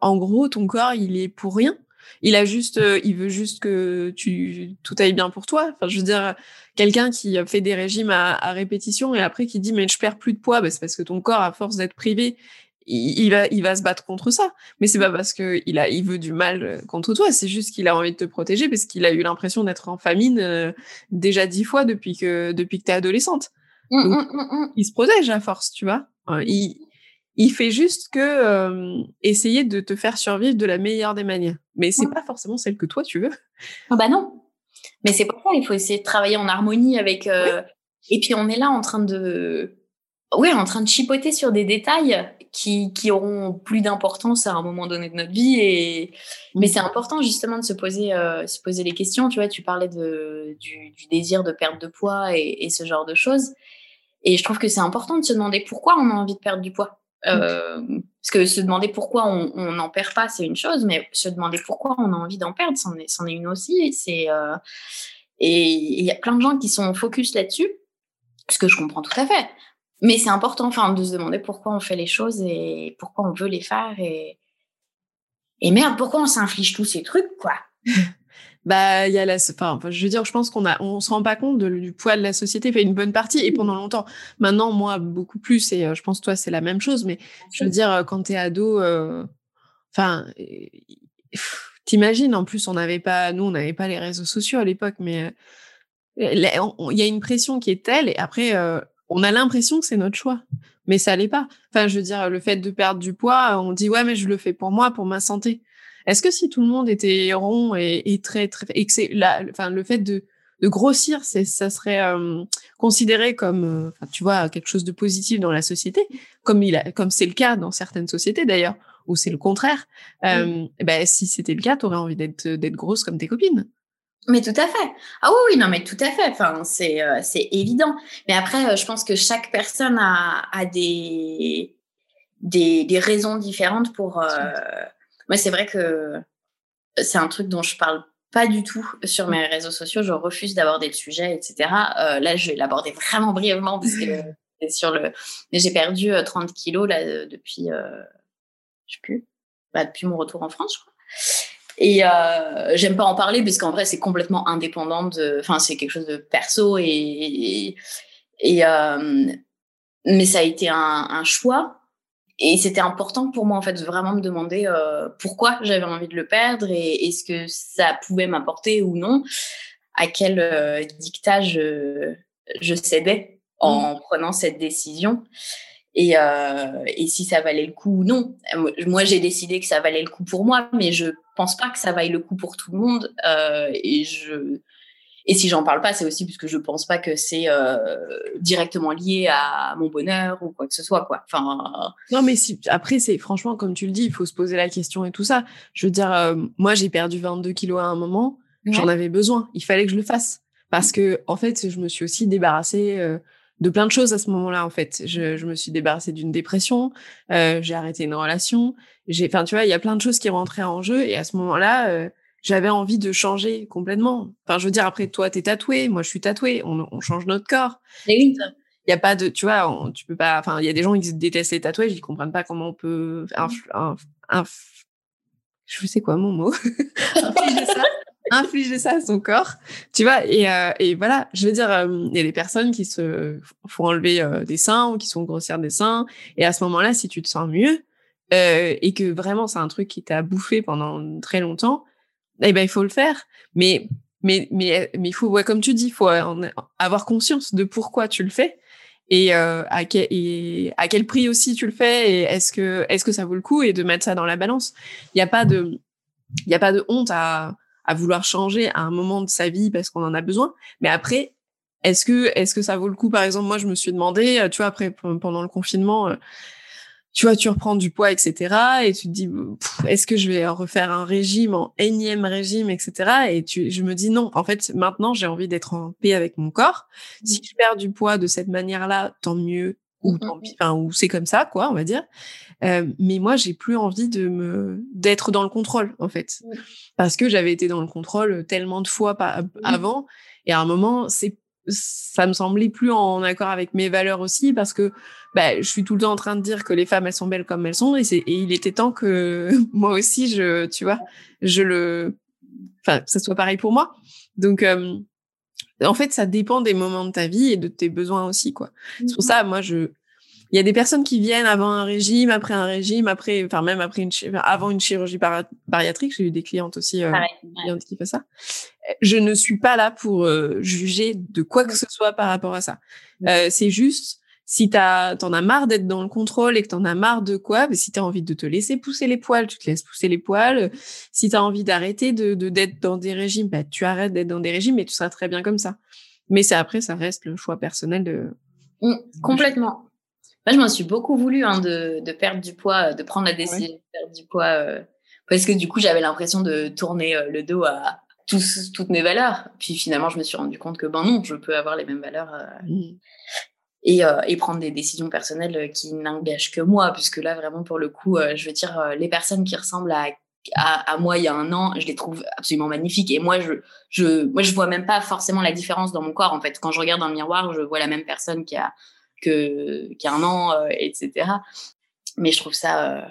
en gros, ton corps, il est pour rien. Il a juste, euh, il veut juste que tu tout aille bien pour toi. Enfin, je veux dire, quelqu'un qui fait des régimes à, à répétition et après qui dit mais je perds plus de poids, bah, c'est parce que ton corps, à force d'être privé, il, il va, il va se battre contre ça. Mais c'est pas parce que il a, il veut du mal euh, contre toi. C'est juste qu'il a envie de te protéger parce qu'il a eu l'impression d'être en famine euh, déjà dix fois depuis que depuis que t'es adolescente. Mm, Donc- mm, mm, mm. Il se protège à force, tu vois. Il, il fait juste que euh, essayer de te faire survivre de la meilleure des manières. Mais c'est Ouais. pas forcément celle que toi tu veux. Ah bah non. Mais c'est pour ça, il faut essayer de travailler en harmonie avec. euh, Et puis on est là en train de, ouais, en train de chipoter sur des détails qui qui auront plus d'importance à un moment donné de notre vie. Et mais c'est important justement de se poser euh, se poser les questions. Tu vois, tu parlais de du, du désir de perte de poids et, et ce genre de choses. Et je trouve que c'est important de se demander pourquoi on a envie de perdre du poids. Euh, parce que se demander pourquoi on n'en perd pas, c'est une chose, mais se demander pourquoi on a envie d'en perdre, c'en est, est une aussi. C'est euh, et il y a plein de gens qui sont focus là-dessus, ce que je comprends tout à fait. Mais c'est important, enfin, de se demander pourquoi on fait les choses et pourquoi on veut les faire et et merde, pourquoi on s'inflige tous ces trucs, quoi? Bah, il y a la, enfin, je veux dire, je pense qu'on a, on se rend pas compte du poids de la société, fait une bonne partie, et pendant longtemps. Maintenant, moi, beaucoup plus, et euh, je pense toi, c'est la même chose, mais je veux dire, quand t'es ado, euh, enfin, t'imagines, en plus, on n'avait pas, nous, on n'avait pas les réseaux sociaux à l'époque, mais euh, il y a une pression qui est telle, et après, on a l'impression que c'est notre choix, mais ça l'est pas. Enfin, je veux dire, le fait de perdre du poids, on dit ouais, mais je le fais pour moi, pour ma santé. Est-ce que si tout le monde était rond et, et très très et que c'est la, enfin le fait de de grossir, c'est ça serait considéré comme, tu vois, quelque chose de positif dans la société, comme il a, comme c'est le cas dans certaines sociétés d'ailleurs, où c'est le contraire. ben, si c'était le cas, tu aurais envie d'être d'être grosse comme tes copines. Mais tout à fait. Ah oui, oui, non, mais tout à fait. Enfin, c'est c'est évident. Mais après, je pense que chaque personne a, a des, des, des raisons différentes pour. Moi, c'est vrai que c'est un truc dont je parle pas du tout sur mes réseaux sociaux. Je refuse d'aborder le sujet, etc. Euh, là, je vais l'aborder vraiment brièvement parce que c'est sur le. J'ai perdu 30 euh, kilos là euh, depuis, euh, je sais plus, bah, depuis mon retour en France, je crois. Et euh, j'aime pas en parler parce qu'en vrai, c'est complètement indépendant de. Enfin, c'est quelque chose de perso et. et, et euh, mais ça a été un, un choix et c'était important pour moi en fait vraiment me demander euh, pourquoi j'avais envie de le perdre et est-ce que ça pouvait m'apporter ou non à quel euh, dictage je cédais en mmh. prenant cette décision et, euh, et si ça valait le coup ou non. Moi, j'ai décidé que ça valait le coup pour moi, mais je pense pas que ça vaille le coup pour tout le monde. Euh, et je et si j'en parle pas, c'est aussi parce que je pense pas que c'est euh, directement lié à mon bonheur ou quoi que ce soit, quoi. Enfin. Non, mais si, après, c'est franchement, comme tu le dis, il faut se poser la question et tout ça. Je veux dire, euh, moi, j'ai perdu 22 kilos à un moment. J'en avais besoin. Il fallait que je le fasse parce que, en fait, je me suis aussi débarrassée. Euh, de plein de choses à ce moment-là en fait. Je, je me suis débarrassée d'une dépression, euh, j'ai arrêté une relation, j'ai, enfin tu vois, il y a plein de choses qui rentraient en jeu et à ce moment-là, euh, j'avais envie de changer complètement. Enfin, je veux dire, après, toi, t'es tatoué, moi, je suis tatoué, on, on change notre corps. Il y a pas de, tu vois, tu peux pas, enfin, il y a des gens qui détestent les tatouages, ils comprennent pas comment on peut, un, je sais quoi mon mot, infliger ça, infliger ça à son corps, tu vois, et, euh, et voilà, je veux dire, euh, il y a des personnes qui se font enlever euh, des seins ou qui sont grossières des seins, et à ce moment-là, si tu te sens mieux, et que vraiment c'est un truc qui t'a bouffé pendant très longtemps, eh ben il faut le faire. Mais mais mais mais il faut ouais, comme tu dis, il faut avoir conscience de pourquoi tu le fais et, euh, à, quel, et à quel prix aussi tu le fais et est-ce que est-ce que ça vaut le coup et de mettre ça dans la balance. Il n'y a pas de il y a pas de honte à à vouloir changer à un moment de sa vie parce qu'on en a besoin. Mais après, est-ce que est-ce que ça vaut le coup? Par exemple, moi, je me suis demandé, euh, tu vois, après pendant le confinement, euh, tu vois, tu reprends du poids, etc. Et tu te dis, est-ce que je vais refaire un régime en énième régime, etc. Et tu, je me dis non. En fait, maintenant, j'ai envie d'être en paix avec mon corps. Si mmh. je perds du poids de cette manière-là, tant mieux. Ou mmh tant pis, enfin, ou c'est comme ça, quoi, on va dire. Euh, mais moi, j'ai plus envie de me d'être dans le contrôle, en fait, parce que j'avais été dans le contrôle tellement de fois avant. Et à un moment, c'est ça me semblait plus en accord avec mes valeurs aussi parce que bah, je suis tout le temps en train de dire que les femmes elles sont belles comme elles sont et, c'est, et il était temps que moi aussi je tu vois je le enfin que ça soit pareil pour moi. Donc euh, en fait ça dépend des moments de ta vie et de tes besoins aussi quoi. C'est pour mmh ça moi je il y a des personnes qui viennent avant un régime, après un régime, après, enfin même après une, avant une chirurgie bariatrique. J'ai eu des clientes aussi euh, clientes qui font ça. Je ne suis pas là pour euh, juger de quoi que ce soit par rapport à ça. Euh, c'est juste si t'as, t'en as marre d'être dans le contrôle et que t'en as marre de quoi, mais si t'as envie de te laisser pousser les poils, tu te laisses pousser les poils. Si t'as envie d'arrêter de, d'être dans des régimes, bah, tu arrêtes d'être dans des régimes et tu seras très bien comme ça. Mais c'est après, ça reste le choix personnel de. Mmh, complètement. Moi, je m'en suis beaucoup voulu hein, de, de, perdre du poids, de prendre la décision de perdre du poids, euh, parce que du coup, j'avais l'impression de tourner euh, le dos à tous, toutes mes valeurs. Puis finalement, je me suis rendu compte que ben non, je peux avoir les mêmes valeurs euh, mmh. et, et, prendre des décisions personnelles qui n'engagent que moi, puisque là, vraiment, pour le coup, je veux dire, les personnes qui ressemblent à à, à, moi il y a un an, je les trouve absolument magnifiques. Et moi, je, je, moi, je vois même pas forcément la différence dans mon corps. En fait, quand je regarde dans le miroir, je vois la même personne qui a que qu'un an, euh, etc. Mais je trouve ça, euh,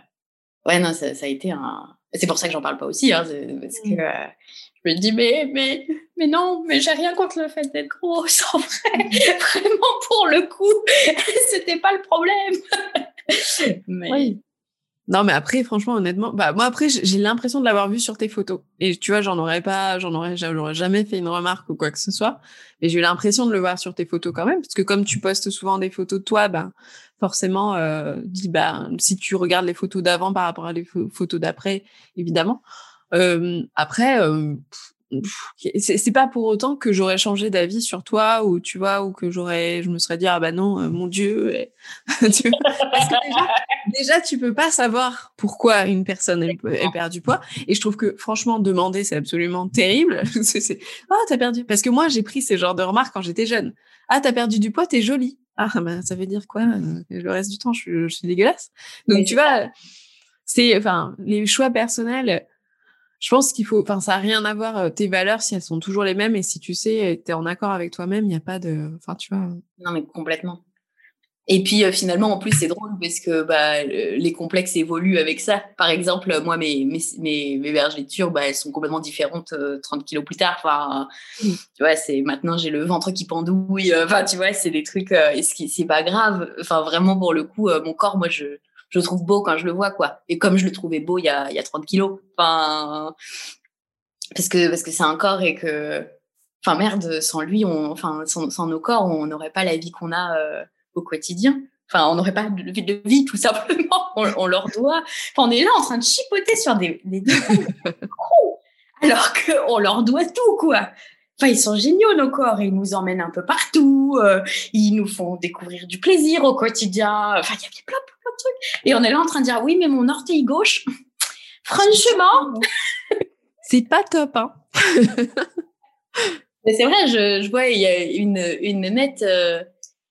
ouais, non, ça, ça, a été un. C'est pour ça que j'en parle pas aussi, hein, parce que mmh. euh, je me dis mais mais mais non, mais j'ai rien contre le fait d'être grosse en vrai. Vraiment pour le coup, c'était pas le problème. mais... Oui. Non, mais après, franchement, honnêtement, bah moi après, j'ai l'impression de l'avoir vu sur tes photos. Et tu vois, j'en aurais pas, j'en aurais, j'aurais jamais fait une remarque ou quoi que ce soit. Mais j'ai eu l'impression de le voir sur tes photos quand même, parce que comme tu postes souvent des photos de toi, ben forcément, euh, dis bah si tu regardes les photos d'avant par rapport à les photos d'après, évidemment. Euh, après, euh, c'est pas pour autant que j'aurais changé d'avis sur toi ou tu vois ou que j'aurais je me serais dit ah bah non euh, mon dieu parce que déjà, déjà, tu peux pas savoir pourquoi une personne elle, perd du poids. Et je trouve que franchement demander c'est absolument terrible. C'est ah t'as perdu parce que moi j'ai pris ces genres de remarques quand j'étais jeune ah t'as perdu du poids t'es jolie ah bah ça veut dire quoi le reste du temps je suis, je suis dégueulasse. Donc tu vois c'est enfin les choix personnels je pense qu'il faut, enfin, ça a rien à voir euh, tes valeurs si elles sont toujours les mêmes et si tu sais, tu es en accord avec toi-même, il n'y a pas de, enfin, tu vois. Non, mais complètement. Et puis euh, finalement, en plus, c'est drôle parce que bah, les complexes évoluent avec ça. Par exemple, moi, mes, mes, mes, mes vergetures, bah, elles sont complètement différentes 30 euh, kilos plus tard. Enfin, tu vois, c'est maintenant j'ai le ventre qui pendouille. Enfin, tu vois, c'est des trucs. et ce qui, c'est pas grave. Enfin, vraiment pour le coup, mon corps, moi, je, je le trouve beau quand je le vois, quoi. Et comme je le trouvais beau il y a, il y a 30 kilos. Enfin, parce que, parce que c'est un corps et que, enfin, merde, sans lui, on, enfin, sans, sans nos corps, on n'aurait pas la vie qu'on a euh, au quotidien. Enfin, on n'aurait pas de vie, de vie, tout simplement. On, leur doit. Enfin, on est là en train de chipoter sur des, des alors qu'on leur doit tout, quoi. Enfin, ils sont géniaux, nos corps. Ils nous emmènent un peu partout. Euh, ils nous font découvrir du plaisir au quotidien. Enfin, il y a plein, trucs. Et on est là en train de dire, oui, mais mon orteil gauche, franchement. C'est pas top, hein. mais c'est vrai, je, je, vois, il y a une, une mémette euh,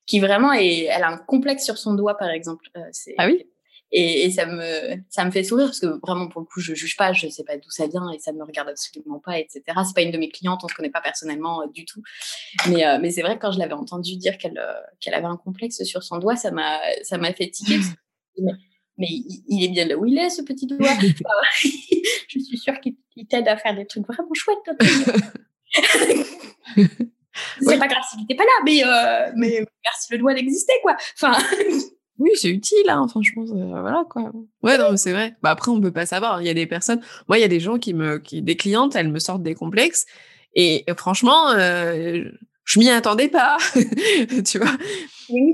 qui vraiment est, elle a un complexe sur son doigt, par exemple. Euh, ah oui? Et, et, ça me ça me fait sourire parce que vraiment pour le coup je juge pas je sais pas d'où ça vient et ça me regarde absolument pas etc c'est pas une de mes clientes on se connaît pas personnellement euh, du tout mais euh, mais c'est vrai que quand je l'avais entendu dire qu'elle euh, qu'elle avait un complexe sur son doigt ça m'a ça m'a fait tiquer mais, mais il, est bien là où il est ce petit doigt je suis sûre qu'il t'aide à faire des trucs vraiment chouettes c'est pas grave s'il n'était pas là mais mais merci le doigt d'exister quoi enfin oui, c'est utile, hein, franchement, voilà quoi. Ouais, non, c'est vrai. Bah après, on peut pas savoir. Il y a des personnes. Moi, il y a des gens qui me, qui, des clientes, elles me sortent des complexes. Et franchement, euh, je m'y attendais pas, tu vois.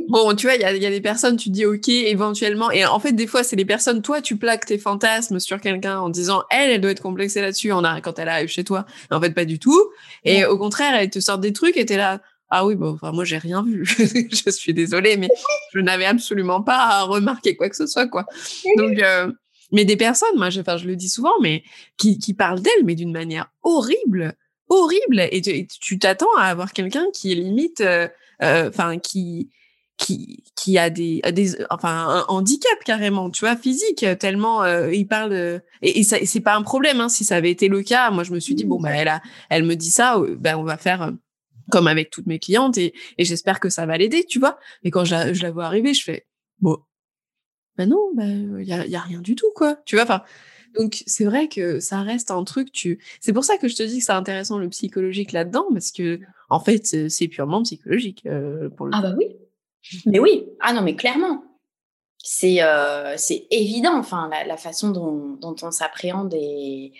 Bon, tu vois, il y a, y a, des personnes, tu dis ok, éventuellement. Et en fait, des fois, c'est les personnes, toi, tu plaques tes fantasmes sur quelqu'un en disant elle, elle doit être complexée là-dessus en, quand elle arrive chez toi. En fait, pas du tout. Et au contraire, elle te sort des trucs et t'es là ah oui, bon, enfin, moi, j'ai rien vu. je suis désolée, mais je n'avais absolument pas remarqué quoi que ce soit, quoi. Donc, euh, mais des personnes, moi, je, enfin, je le dis souvent, mais qui, qui parlent d'elles, mais d'une manière horrible, horrible. Et tu t'attends à avoir quelqu'un qui est limite, euh, euh, enfin, qui, qui, qui a des, des, enfin, un handicap carrément, tu vois, physique, tellement il parle. et, et c'est pas un problème, hein, si ça avait été le cas. Moi, je me suis dit bon, bah, elle a, elle me dit ça, ben, on va faire comme avec toutes mes clientes et, et j'espère que ça va l'aider, tu vois. Et quand je la, je la vois arriver, je fais bon, ben non, ben il y a, y a rien du tout quoi, tu vois. Enfin, donc c'est vrai que ça reste un truc. Tu, c'est pour ça que je te dis que c'est intéressant le psychologique là-dedans parce que en fait c'est purement psychologique euh, pour le. Ah bah oui, mais oui. Ah non mais clairement. C'est euh, c'est évident, enfin la, la façon dont, dont on s'appréhende et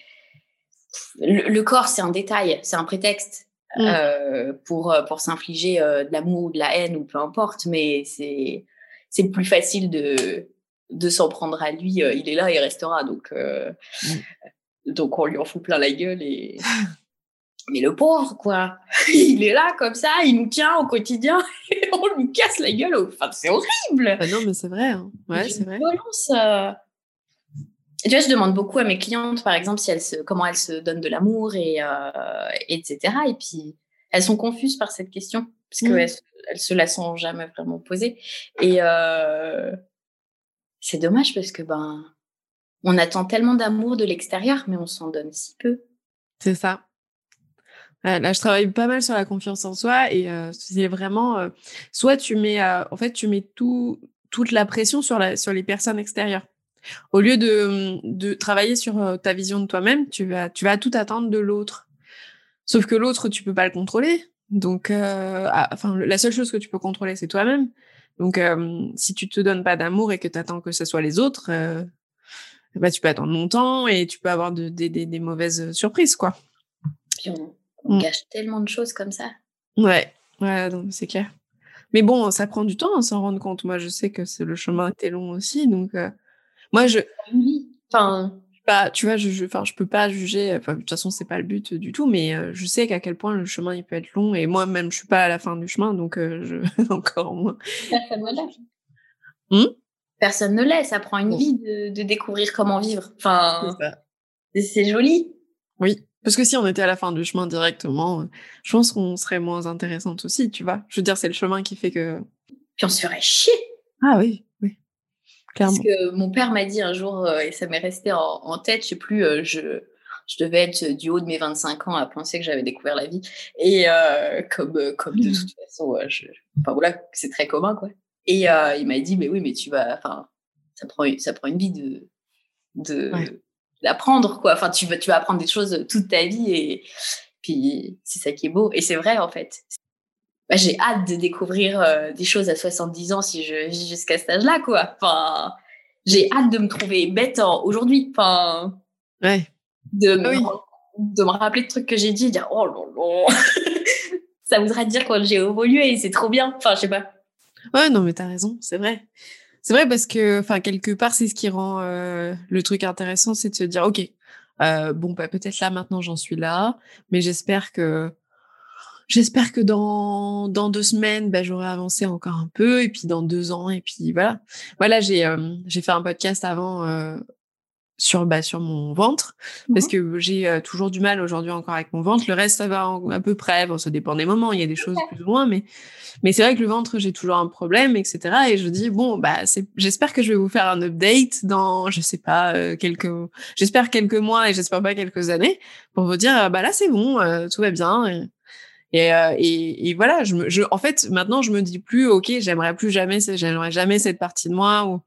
le corps c'est un détail, c'est un prétexte Mmh. Euh, pour, pour s'infliger de l'amour ou de la haine ou peu importe, mais c'est, c'est plus facile de, de s'en prendre à lui. il est là, il restera. Donc, mmh. donc on lui en fout plein la gueule. Et... mais le pauvre, quoi, il est là comme ça, il nous tient au quotidien et on lui casse la gueule. Enfin, c'est horrible. Ah non, mais c'est vrai. Hein. Ouais, c'est vrai. Violence, tu vois, je demande beaucoup à mes clientes, par exemple, si elles se, comment elles se donnent de l'amour et euh, etc. Et puis elles sont confuses par cette question parce qu'elles mmh. elles se la sont jamais vraiment posée. Et euh, c'est dommage parce que ben on attend tellement d'amour de l'extérieur, mais on s'en donne si peu. C'est ça. Là, je travaille pas mal sur la confiance en soi et euh, c'est vraiment euh, soit tu mets, euh, en fait, tu mets tout, toute la pression sur, la, sur les personnes extérieures. Au lieu de, de travailler sur ta vision de toi-même, tu vas, tu vas tout attendre de l'autre. Sauf que l'autre, tu peux pas le contrôler. Donc, ah, enfin, la seule chose que tu peux contrôler, c'est toi-même. Donc, euh, si tu te donnes pas d'amour et que tu attends que ce soit les autres, euh, bah, tu peux attendre longtemps et tu peux avoir de, des, des, mauvaises surprises, quoi. Puis on, on mm. gâche tellement de choses comme ça. Ouais, ouais, c'est clair. Mais bon, ça prend du temps à s'en rendre compte. Moi, je sais que le chemin était long aussi, donc moi, je. Enfin, Bah, tu vois, je, je, enfin, je peux pas juger. Enfin, de toute façon, c'est pas le but du tout, mais euh, je sais qu'à quel point le chemin il peut être long. Et moi-même, je suis pas à la fin du chemin, donc euh, je encore moins. Personne ne l'est. Hmm Personne ne l'est. Ça prend une vie de, de, découvrir comment vivre. Enfin, c'est joli. Oui, parce que si on était à la fin du chemin directement, je pense qu'on serait moins intéressante aussi, tu vois. Je veux dire, c'est le chemin qui fait que. Puis on se ferait chier. Ah oui, Parce que mon père m'a dit un jour, euh, et ça m'est resté en, tête, je sais plus, euh, je, je devais être du haut de mes 25 ans à penser que j'avais découvert la vie. Et euh, comme, comme de mmh. toute façon, je, enfin voilà, c'est très commun, quoi. Et il m'a dit, mais oui, mais tu vas, enfin, ça prend, ça prend une vie de, de, d'apprendre, quoi. Enfin, tu vas, tu vas apprendre des choses toute ta vie et puis c'est ça qui est beau. Et c'est vrai, en fait. Bah, j'ai hâte de découvrir euh, des choses à 70 ans si je vis jusqu'à cet âge-là, quoi. Enfin, j'ai hâte de me trouver bête aujourd'hui. Enfin, ouais. De, ah me, de me rappeler de trucs que j'ai dit, dire oh là là. ça voudrait dire quand j'ai évolué, c'est trop bien. Enfin, je sais pas. Ouais, non, mais t'as raison, c'est vrai. C'est vrai parce que, enfin, quelque part, c'est ce qui rend euh, le truc intéressant, c'est de se dire, ok, euh, bon, bah, peut-être là maintenant j'en suis là, mais j'espère que j'espère que dans dans deux semaines, bah, j'aurai avancé encore un peu, et puis dans deux ans, et puis voilà. Voilà, j'ai euh, j'ai fait un podcast avant euh, sur bah, sur mon ventre parce mmh que j'ai euh, toujours du mal aujourd'hui encore avec mon ventre. Le reste ça va à peu près. Bon, ça dépend des moments. Il y a des choses plus ou moins, mais mais c'est vrai que le ventre j'ai toujours un problème, etc. Et je dis bon bah c'est j'espère que je vais vous faire un update dans je sais pas quelques j'espère quelques mois et j'espère pas quelques années pour vous dire bah là c'est bon tout va bien. Et, et, euh, et, et, voilà, je, me, je, en fait, maintenant, je me dis plus, ok, j'aimerais plus jamais, j'aimerais jamais cette partie de moi. Ou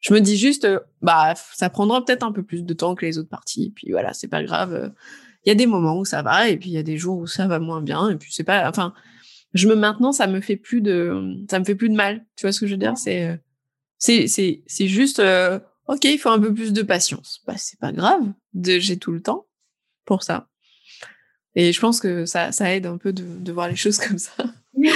je me dis juste, euh, bah, ça prendra peut-être un peu plus de temps que les autres parties. Et puis voilà, c'est pas grave. Il y a des moments où ça va, et puis il y a des jours où ça va moins bien. Et puis c'est pas, enfin, je me maintenant, ça me fait plus de, ça me fait plus de mal. Tu vois ce que je veux dire? C'est, euh, c'est, c'est, c'est juste, ok, il faut un peu plus de patience. Bah, c'est pas grave. J'ai tout le temps pour ça. Et je pense que ça, ça aide un peu de, de voir les choses comme ça. Oui,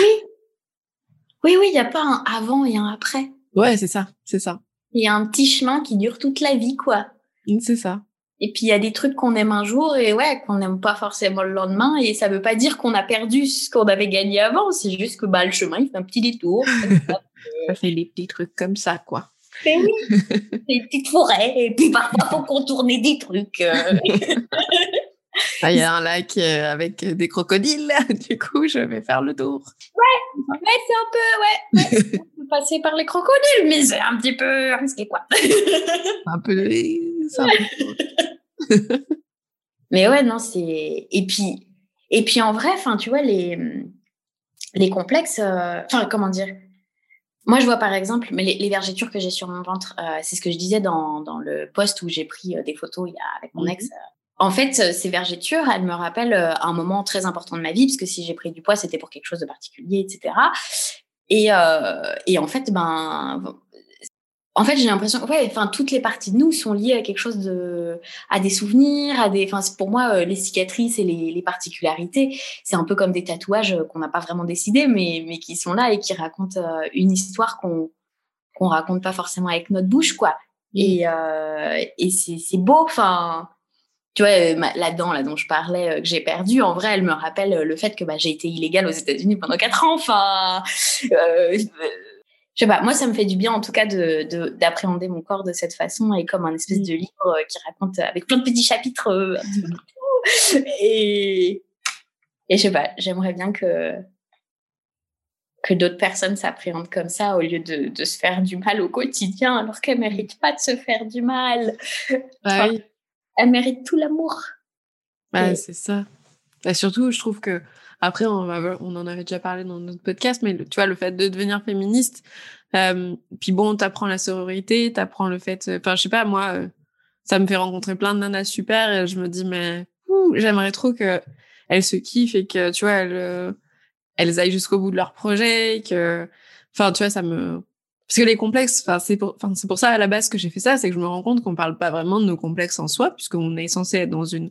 oui, oui, il n'y a pas un avant et un après. Ouais, c'est ça, c'est ça. Il y a un petit chemin qui dure toute la vie, quoi. Mmh, c'est ça. Et puis il y a des trucs qu'on aime un jour et ouais, qu'on n'aime pas forcément le lendemain. Et ça veut pas dire qu'on a perdu ce qu'on avait gagné avant. C'est juste que bah, le chemin, il fait un petit détour. ça fait des petits trucs comme ça, quoi. Oui, des petites forêts. Et puis parfois, faut contourner des trucs. Euh. Ah, il y a un lac euh, avec des crocodiles, du coup, je vais faire le tour. Ouais, ouais c'est un peu, ouais. passer par les crocodiles, mais c'est un petit peu risqué, quoi. un peu, mais ouais, non, c'est. Et puis, et puis en vrai, enfin, tu vois, les, les complexes, euh, enfin, comment dire? Moi, je vois par exemple, mais les, vergetures que j'ai sur mon ventre, euh, c'est ce que je disais dans, dans le post où j'ai pris des photos il y a, avec mon ex en fait, euh, ces vergetures, elles me rappellent euh, un moment très important de ma vie, parce que si j'ai pris du poids, c'était pour quelque chose de particulier, etc. Et, euh, et en fait, ben, en fait, j'ai l'impression, ouais, enfin, toutes les parties de nous sont liées à quelque chose de, à des souvenirs, à des, enfin, pour moi, euh, les cicatrices et les, les particularités, c'est un peu comme des tatouages qu'on n'a pas vraiment décidé, mais, mais qui sont là et qui racontent une histoire qu'on, qu'on raconte pas forcément avec notre bouche, quoi. Et, euh, et c'est beau, enfin, tu vois, euh, la dent là dont je parlais euh, que j'ai perdu, en vrai, elle me rappelle euh, le fait que bah, j'ai été illégale aux États-Unis pendant quatre ans. Enfin, euh, je sais pas. Moi, ça me fait du bien en tout cas de d'appréhender mon corps de cette façon et comme un espèce de livre qui raconte avec plein de petits chapitres. et et je sais pas. J'aimerais bien que que d'autres personnes s'appréhendent comme ça au lieu de, de, se faire du mal au quotidien alors qu'elles méritent pas de se faire du mal. Bah elle mérite tout l'amour. C'est ça. Et surtout, je trouve que après, on, on, en avait déjà parlé dans notre podcast, mais tu vois, le fait de devenir féministe, euh, puis bon, t'apprends la sororité, t'apprends le fait, enfin, je sais pas, moi, euh, ça me fait rencontrer plein de nanas super, et je me dis, mais j'aimerais trop que elles se kiffent et que, tu vois, elles, euh, elles aillent jusqu'au bout de leur projet, que, enfin, tu vois, ça me, parce que les complexes, enfin c'est pour, enfin c'est pour ça à la base que j'ai fait ça, c'est que je me rends compte qu'on parle pas vraiment de nos complexes en soi, puisqu'on est censé être dans une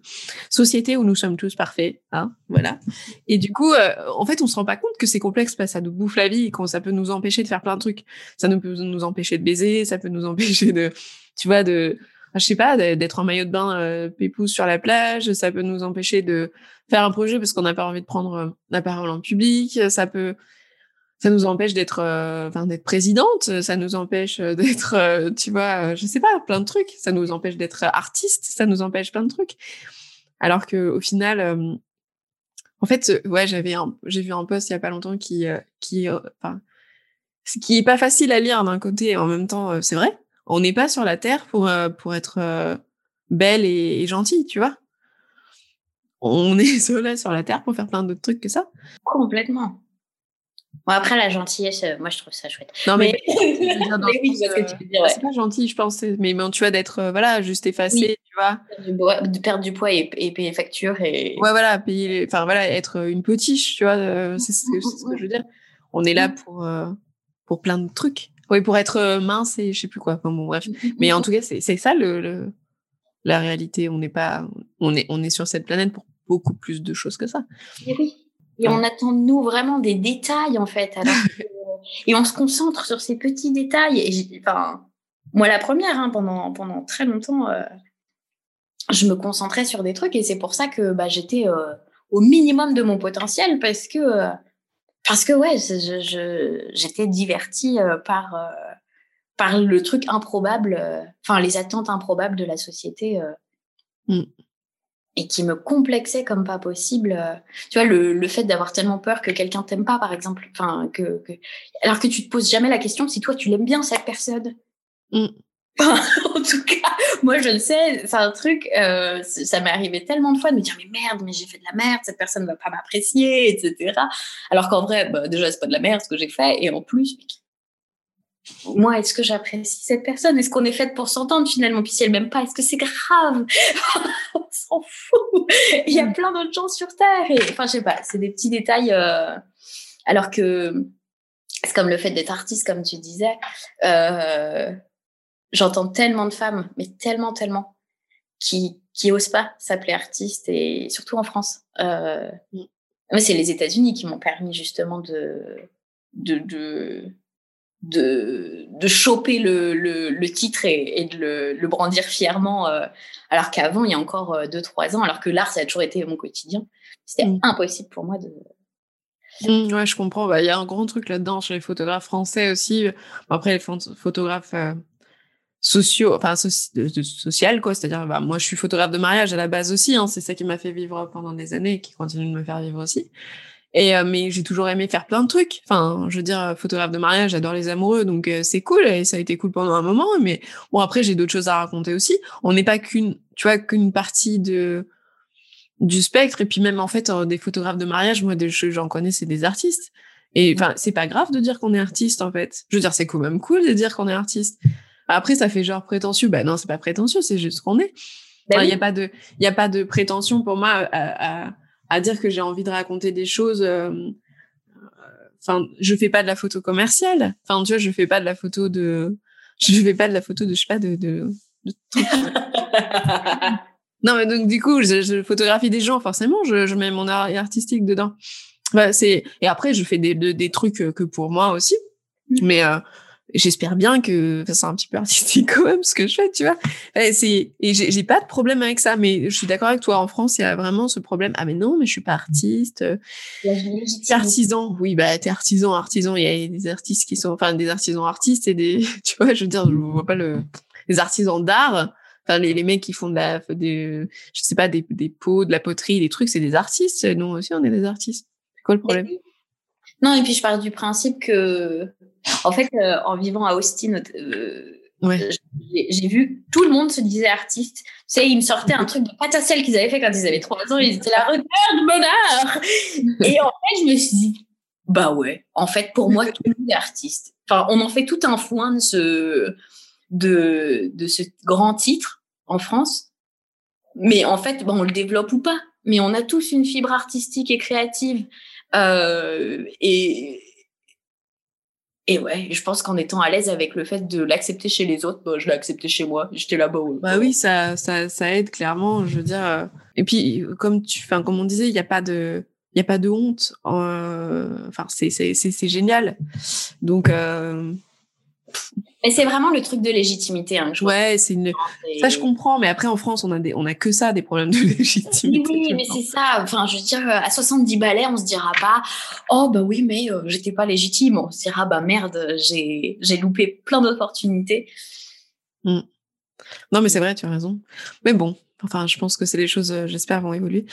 société où nous sommes tous parfaits, hein, voilà. Et du coup, euh, en fait, on se rend pas compte que ces complexes, bah, ça nous bouffe la vie, et qu'on ça peut nous empêcher de faire plein de trucs. Ça nous peut nous empêcher de baiser, ça peut nous empêcher de, tu vois, de je sais pas, d'être en maillot de bain euh, pépouze sur la plage. Ça peut nous empêcher de faire un projet parce qu'on n'a pas envie de prendre euh, la parole en public. Ça peut, ça nous empêche d'être, euh, d'être présidente. Ça nous empêche d'être, tu vois, je sais pas, plein de trucs. Ça nous empêche d'être artiste. Ça nous empêche plein de trucs. Alors que au final, en fait, ouais, j'avais, j'ai vu un post il y a pas longtemps qui, qui, enfin, qui est pas facile à lire d'un côté et en même temps, c'est vrai on n'est pas sur la terre pour euh, pour être euh, belle et, gentille, tu vois. On est sur la terre pour faire plein d'autres trucs que ça. Complètement. Bon, après, la gentillesse, euh, moi, je trouve ça chouette. Non, mais, c'est pas gentil, je pense. Mais, tu vois, d'être, voilà, juste effacé, tu vois. De perdre du poids et, payer facture. Et... Ouais, voilà, payer, enfin, voilà, être une potiche, tu vois, c'est ce, que je veux dire. On est là pour, pour plein de trucs. Oui, pour être euh, mince et je sais plus quoi. bon, bref. Mais en tout cas, c'est ça le, la réalité. On n'est pas, on est, on est sur cette planète pour beaucoup plus de choses que ça. Et oui. Et on attend de nous vraiment des détails en fait. Alors et on se concentre sur ces petits détails. Et enfin, moi la première, hein, pendant pendant très longtemps, euh, je me concentrais sur des trucs et c'est pour ça que bah, j'étais euh, au minimum de mon potentiel parce que parce que ouais, je, j'étais divertie euh, par euh, par le truc improbable, euh, enfin les attentes improbables de la société. Mm. Et qui me complexait comme pas possible. Tu vois, le, le fait d'avoir tellement peur que quelqu'un t'aime pas, par exemple. Enfin, que, que, alors que tu te poses jamais la question si toi tu l'aimes bien cette personne. Mm. en tout cas, moi je le sais, c'est un truc, euh, ça m'est arrivé tellement de fois de me dire mais merde, mais j'ai fait de la merde, cette personne ne va pas m'apprécier, etc. Alors qu'en vrai, bah, déjà c'est pas de la merde ce que j'ai fait, et en plus, moi est-ce que j'apprécie cette personne? Est-ce qu'on est fait pour s'entendre finalement? Puis si elle m'aime pas, est-ce que c'est grave? On s'en fout. Il y a plein d'autres gens sur terre. Et, enfin je sais pas, c'est des petits détails. Euh, alors que c'est comme le fait d'être artiste, comme tu disais. Euh, j'entends tellement de femmes, mais tellement, tellement, qui qui osent pas s'appeler artiste et surtout en France. Euh, mm. c'est les États-Unis qui m'ont permis justement de de de de, de choper le, le, le titre et, et, de le, le brandir fièrement, euh, alors qu'avant, il y a encore euh, deux, trois ans, alors que l'art, ça a toujours été mon quotidien, c'était mm. impossible pour moi de... Mm, ouais, je comprends. Bah, il y a un grand truc là-dedans chez les photographes français aussi. Après, les photographes euh, sociaux, enfin social quoi. C'est-à-dire, bah, moi je suis photographe de mariage à la base aussi. Hein, c'est ça qui m'a fait vivre pendant des années et qui continue de me faire vivre aussi. Et euh, mais j'ai toujours aimé faire plein de trucs. Enfin, je veux dire, photographe de mariage, j'adore les amoureux, donc euh, c'est cool et ça a été cool pendant un moment. Mais bon, après j'ai d'autres choses à raconter aussi. On n'est pas qu'une, tu vois, qu'une partie de du spectre. Et puis même en fait, euh, des photographes de mariage, moi, des j'en connais, c'est des artistes. Et enfin, c'est pas grave de dire qu'on est artiste en fait. Je veux dire, c'est quand même cool de dire qu'on est artiste. Après, ça fait genre prétentieux. Ben non, c'est pas prétentieux, c'est juste qu'on est. Ben il n'y a pas de, il y a pas de prétention pour moi à, à, à dire que j'ai envie de raconter des choses. Euh, enfin, je fais pas de la photo commerciale. Enfin, tu vois, je fais pas de la photo de, je fais pas de la photo de, je sais pas, de, de, de non, mais donc du coup, je, je, photographie des gens, forcément, je, je mets mon art artistique dedans. Bah, c'est et après, je fais des, des, trucs que pour moi aussi. Mmh. Mais euh, j'espère bien que c'est un petit peu artistique quand même ce que je fais, tu vois. Et c'est et j'ai pas de problème avec ça, mais je suis d'accord avec toi. En France, il y a vraiment ce problème. Ah mais non, mais je suis pas artiste. T'es artisan. Oui, bah t'es artisan, artisan. Il y a des artistes qui sont, enfin des artisans artistes et des, tu vois, je veux dire, je vois pas le, les artisans d'art. Enfin, les, les mecs qui font de la, des, je sais pas, des, des pots, de la poterie, des trucs, c'est des artistes. Nous aussi, on est des artistes. C'est quoi le problème? Non, et puis je parle du principe que en fait, euh, en vivant à Austin, euh, j'ai vu tout le monde se disait artiste. Tu sais, ils me sortaient un truc de pâte qu'ils avaient fait quand ils avaient trois ans. Ils étaient là, regarde mon art Et en fait, je me suis dit, bah ouais, en fait, pour moi, tout le monde est artiste. Enfin, on en fait tout un foin de ce, de, de ce grand titre en France. Mais en fait, bon, on le développe ou pas. Mais on a tous une fibre artistique et créative. Euh, et, et ouais, je pense qu'en étant à l'aise avec le fait de l'accepter chez les autres, bah, je l'ai accepté chez moi. J'étais là-bas. Bah oui, ça, ça, ça aide clairement. Je veux dire. Euh. Et puis, comme tu, enfin, comme on disait, il n'y a pas de, il a pas de honte. Euh, enfin, c'est, c'est, génial. Donc, Mais c'est vraiment le truc de légitimité. Hein, ouais, c'est une. Ça, je comprends, mais après, en France, on a, des... on a que ça, des problèmes de légitimité. Oui, mais c'est ça. Enfin, je veux dire, à 70 balais, on se dira pas, oh, bah oui, mais euh, j'étais pas légitime. On se dira, bah merde, j'ai loupé plein d'opportunités. Mmh. Non, mais c'est vrai, tu as raison. Mais bon, Enfin, je pense que c'est les choses, euh, j'espère, vont évoluer.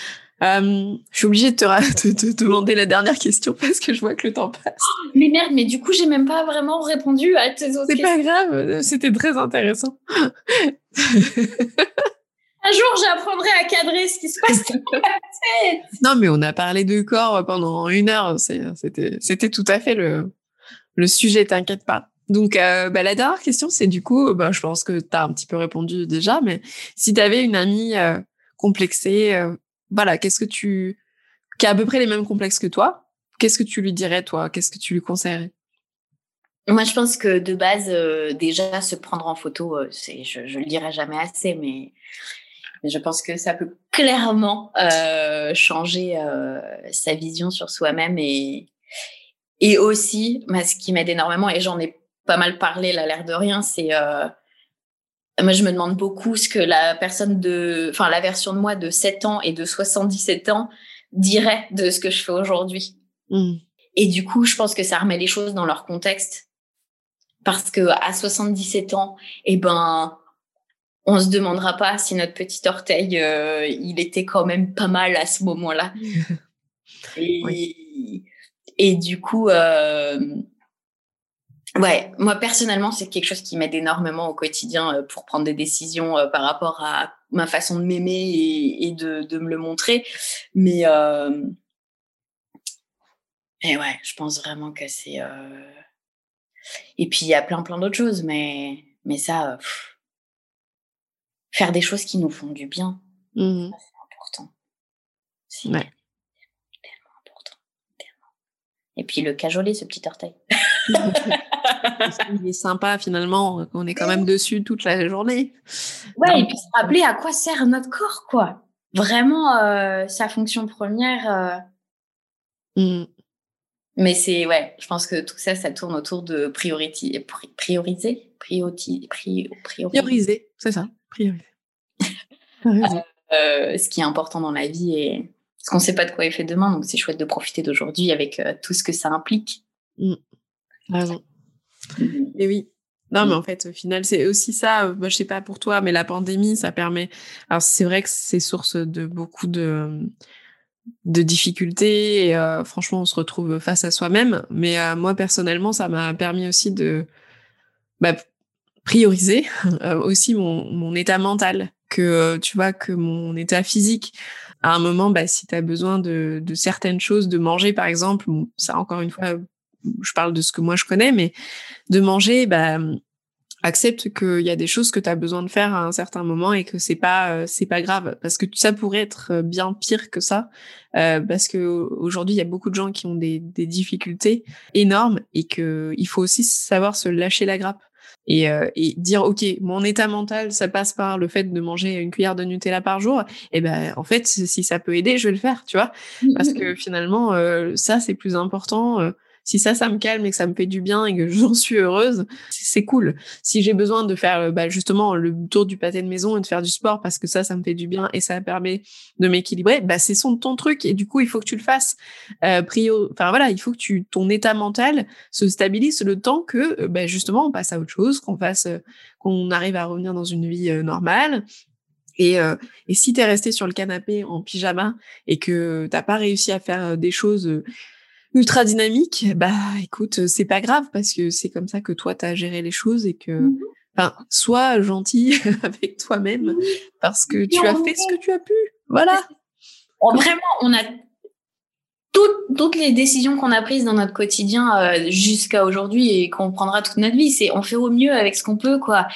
Euh, je suis obligée de te, demander la dernière question parce que je vois que le temps passe. Mais merde, mais du coup, j'ai même pas vraiment répondu à tes autres questions. C'est pas grave, euh, c'était très intéressant. Un jour, j'apprendrai à cadrer ce qui se passe dans la tête. Non, mais on a parlé de corps pendant une heure. C'était, c'était tout à fait le, le sujet, t'inquiète pas. Donc, euh, bah, la dernière question, c'est du coup, bah, je pense que tu as un petit peu répondu déjà, mais si tu avais une amie euh, complexée, euh, voilà, qu'est-ce que tu. qui a à peu près les mêmes complexes que toi, qu'est-ce que tu lui dirais, toi? Qu'est-ce que tu lui conseillerais? Moi, je pense que de base, déjà, se prendre en photo, c'est, je, je le dirai jamais assez, mais. Je pense que ça peut clairement changer sa vision sur soi-même et, et aussi, moi, ce qui m'aide énormément, et j'en ai pas mal parlé, là, l'air de rien, c'est. Euh, moi, je me demande beaucoup ce que la personne de. Enfin, la version de moi de 7 ans et de 77 ans dirait de ce que je fais aujourd'hui. Mmh. Et du coup, je pense que ça remet les choses dans leur contexte. Parce que à 77 ans, eh ben, on se demandera pas si notre petit orteil, euh, il était quand même pas mal à ce moment-là. et, et, du coup, euh, Ouais, moi personnellement, c'est quelque chose qui m'aide énormément au quotidien euh, pour prendre des décisions euh, par rapport à ma façon de m'aimer et, de, de, me le montrer. Mais euh... et ouais, je pense vraiment que c'est. Euh... Et puis il y a plein plein d'autres choses, mais mais ça, faire des choses qui nous font du bien, mmh c'est important. C'est ouais. tellement important, tellement. Et puis le cajoler, ce petit orteil. il est sympa finalement, on est quand même dessus toute la journée. Ouais, et puis se rappeler à quoi sert notre corps, quoi. Vraiment, euh, sa fonction première. Euh. Mmh. Mais c'est, ouais, je pense que tout ça, ça tourne autour de priorité, prioriser, priorité, prioriser, c'est ça, prioriser. Euh, ce qui est important dans la vie et parce qu'on ne sait pas de quoi est fait demain, donc c'est chouette de profiter d'aujourd'hui avec tout ce que ça implique. Raison. Et oui. Non, mais en fait, au final, c'est aussi ça. Moi, je sais pas pour toi, mais la pandémie, ça permet. Alors, c'est vrai que c'est source de beaucoup de de difficultés. Et euh, franchement, on se retrouve face à soi-même. Mais euh, moi, personnellement, ça m'a permis aussi de bah, prioriser euh, aussi mon, mon état mental. Que tu vois, que mon état physique. À un moment, bah, si tu as besoin de, de certaines choses, de manger par exemple, ça encore une fois, je parle de ce que moi je connais, mais de manger, bah, accepte qu'il y a des choses que tu as besoin de faire à un certain moment et que c'est pas euh, c'est pas grave. Parce que ça pourrait être bien pire que ça euh, parce que aujourd'hui il y a beaucoup de gens qui ont des, des difficultés énormes et que il faut aussi savoir se lâcher la grappe et, euh, et dire ok mon état mental ça passe par le fait de manger une cuillère de Nutella par jour. Et ben en fait si ça peut aider je vais le faire tu vois. Parce que finalement ça c'est plus important si ça, ça me calme et que ça me fait du bien et que j'en suis heureuse, c'est cool. Si j'ai besoin de faire bah, justement le tour du pâté de maison et de faire du sport parce que ça, ça me fait du bien et ça permet de m'équilibrer, bah, c'est son ton truc et du coup, il faut que tu le fasses. Euh, enfin voilà, il faut que tu, ton état mental se stabilise le temps que bah, justement on passe à autre chose, qu'on fasse, euh, qu'on arrive à revenir dans une vie euh, normale. Et, euh, et si tu es resté sur le canapé en pyjama et que t'as pas réussi à faire des choses ultra dynamique, bah écoute, c'est pas grave parce que c'est comme ça que toi tu as géré les choses et que mmh enfin sois gentil avec toi-même parce que tu as fait ce que tu as pu. Voilà. Vraiment, on a toutes, toutes les décisions qu'on a prises dans notre quotidien euh, jusqu'à aujourd'hui et qu'on prendra toute notre vie, c'est on fait au mieux avec ce qu'on peut quoi.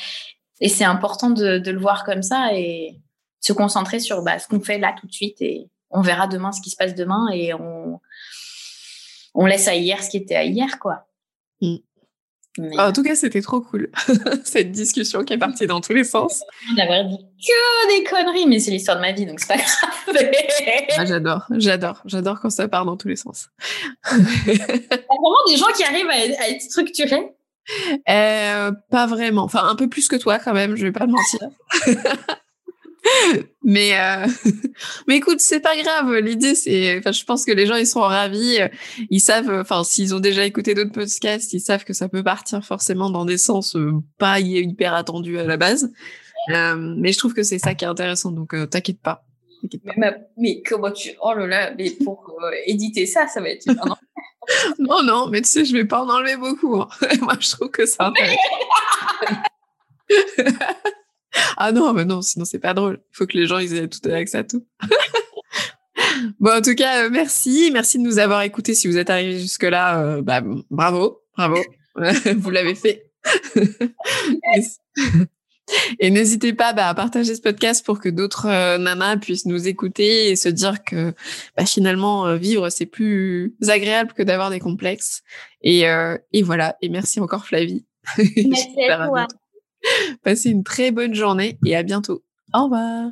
Et c'est important de, de, le voir comme ça et se concentrer sur bah, ce qu'on fait là tout de suite et on verra demain ce qui se passe demain et on on laisse à hier ce qui était à hier, quoi. Mm. En tout cas, c'était trop cool, cette discussion qui est partie dans tous les sens. D'avoir dit que des conneries, mais c'est l'histoire de ma vie, donc c'est pas grave. ah, j'adore, j'adore, j'adore quand ça part dans tous les sens. Il y a vraiment des gens qui arrivent à être, structurés? euh, Pas vraiment. Enfin, un peu plus que toi quand même, je vais pas te mentir. mais euh, mais écoute, c'est pas grave. L'idée, c'est, enfin, je pense que les gens ils seront ravis. Ils savent, enfin, s'ils ont déjà écouté d'autres podcasts, ils savent que ça peut partir forcément dans des sens euh, pas hyper attendus à la base. Euh, mais je trouve que c'est ça qui est intéressant. Donc, t'inquiète pas. Mais, mais, comment tu, oh là là, mais pour éditer ça, ça va être non, non, mais tu sais, je vais pas en enlever beaucoup. Hein. Moi, je trouve que ça intéressant. Ah non, mais non, sinon c'est pas drôle. Il faut que les gens ils aient tout accès à tout. bon, en tout cas, euh, merci, merci de nous avoir écoutés. Si vous êtes arrivés jusque là, euh, bah, bravo, bravo, vous l'avez fait. Et n'hésitez pas bah, à partager ce podcast pour que d'autres euh, nanas puissent nous écouter et se dire que bah, finalement vivre c'est plus agréable que d'avoir des complexes. Et, et voilà. Et merci encore Flavie. Merci à toi. Passez une très bonne journée et à bientôt. Au revoir.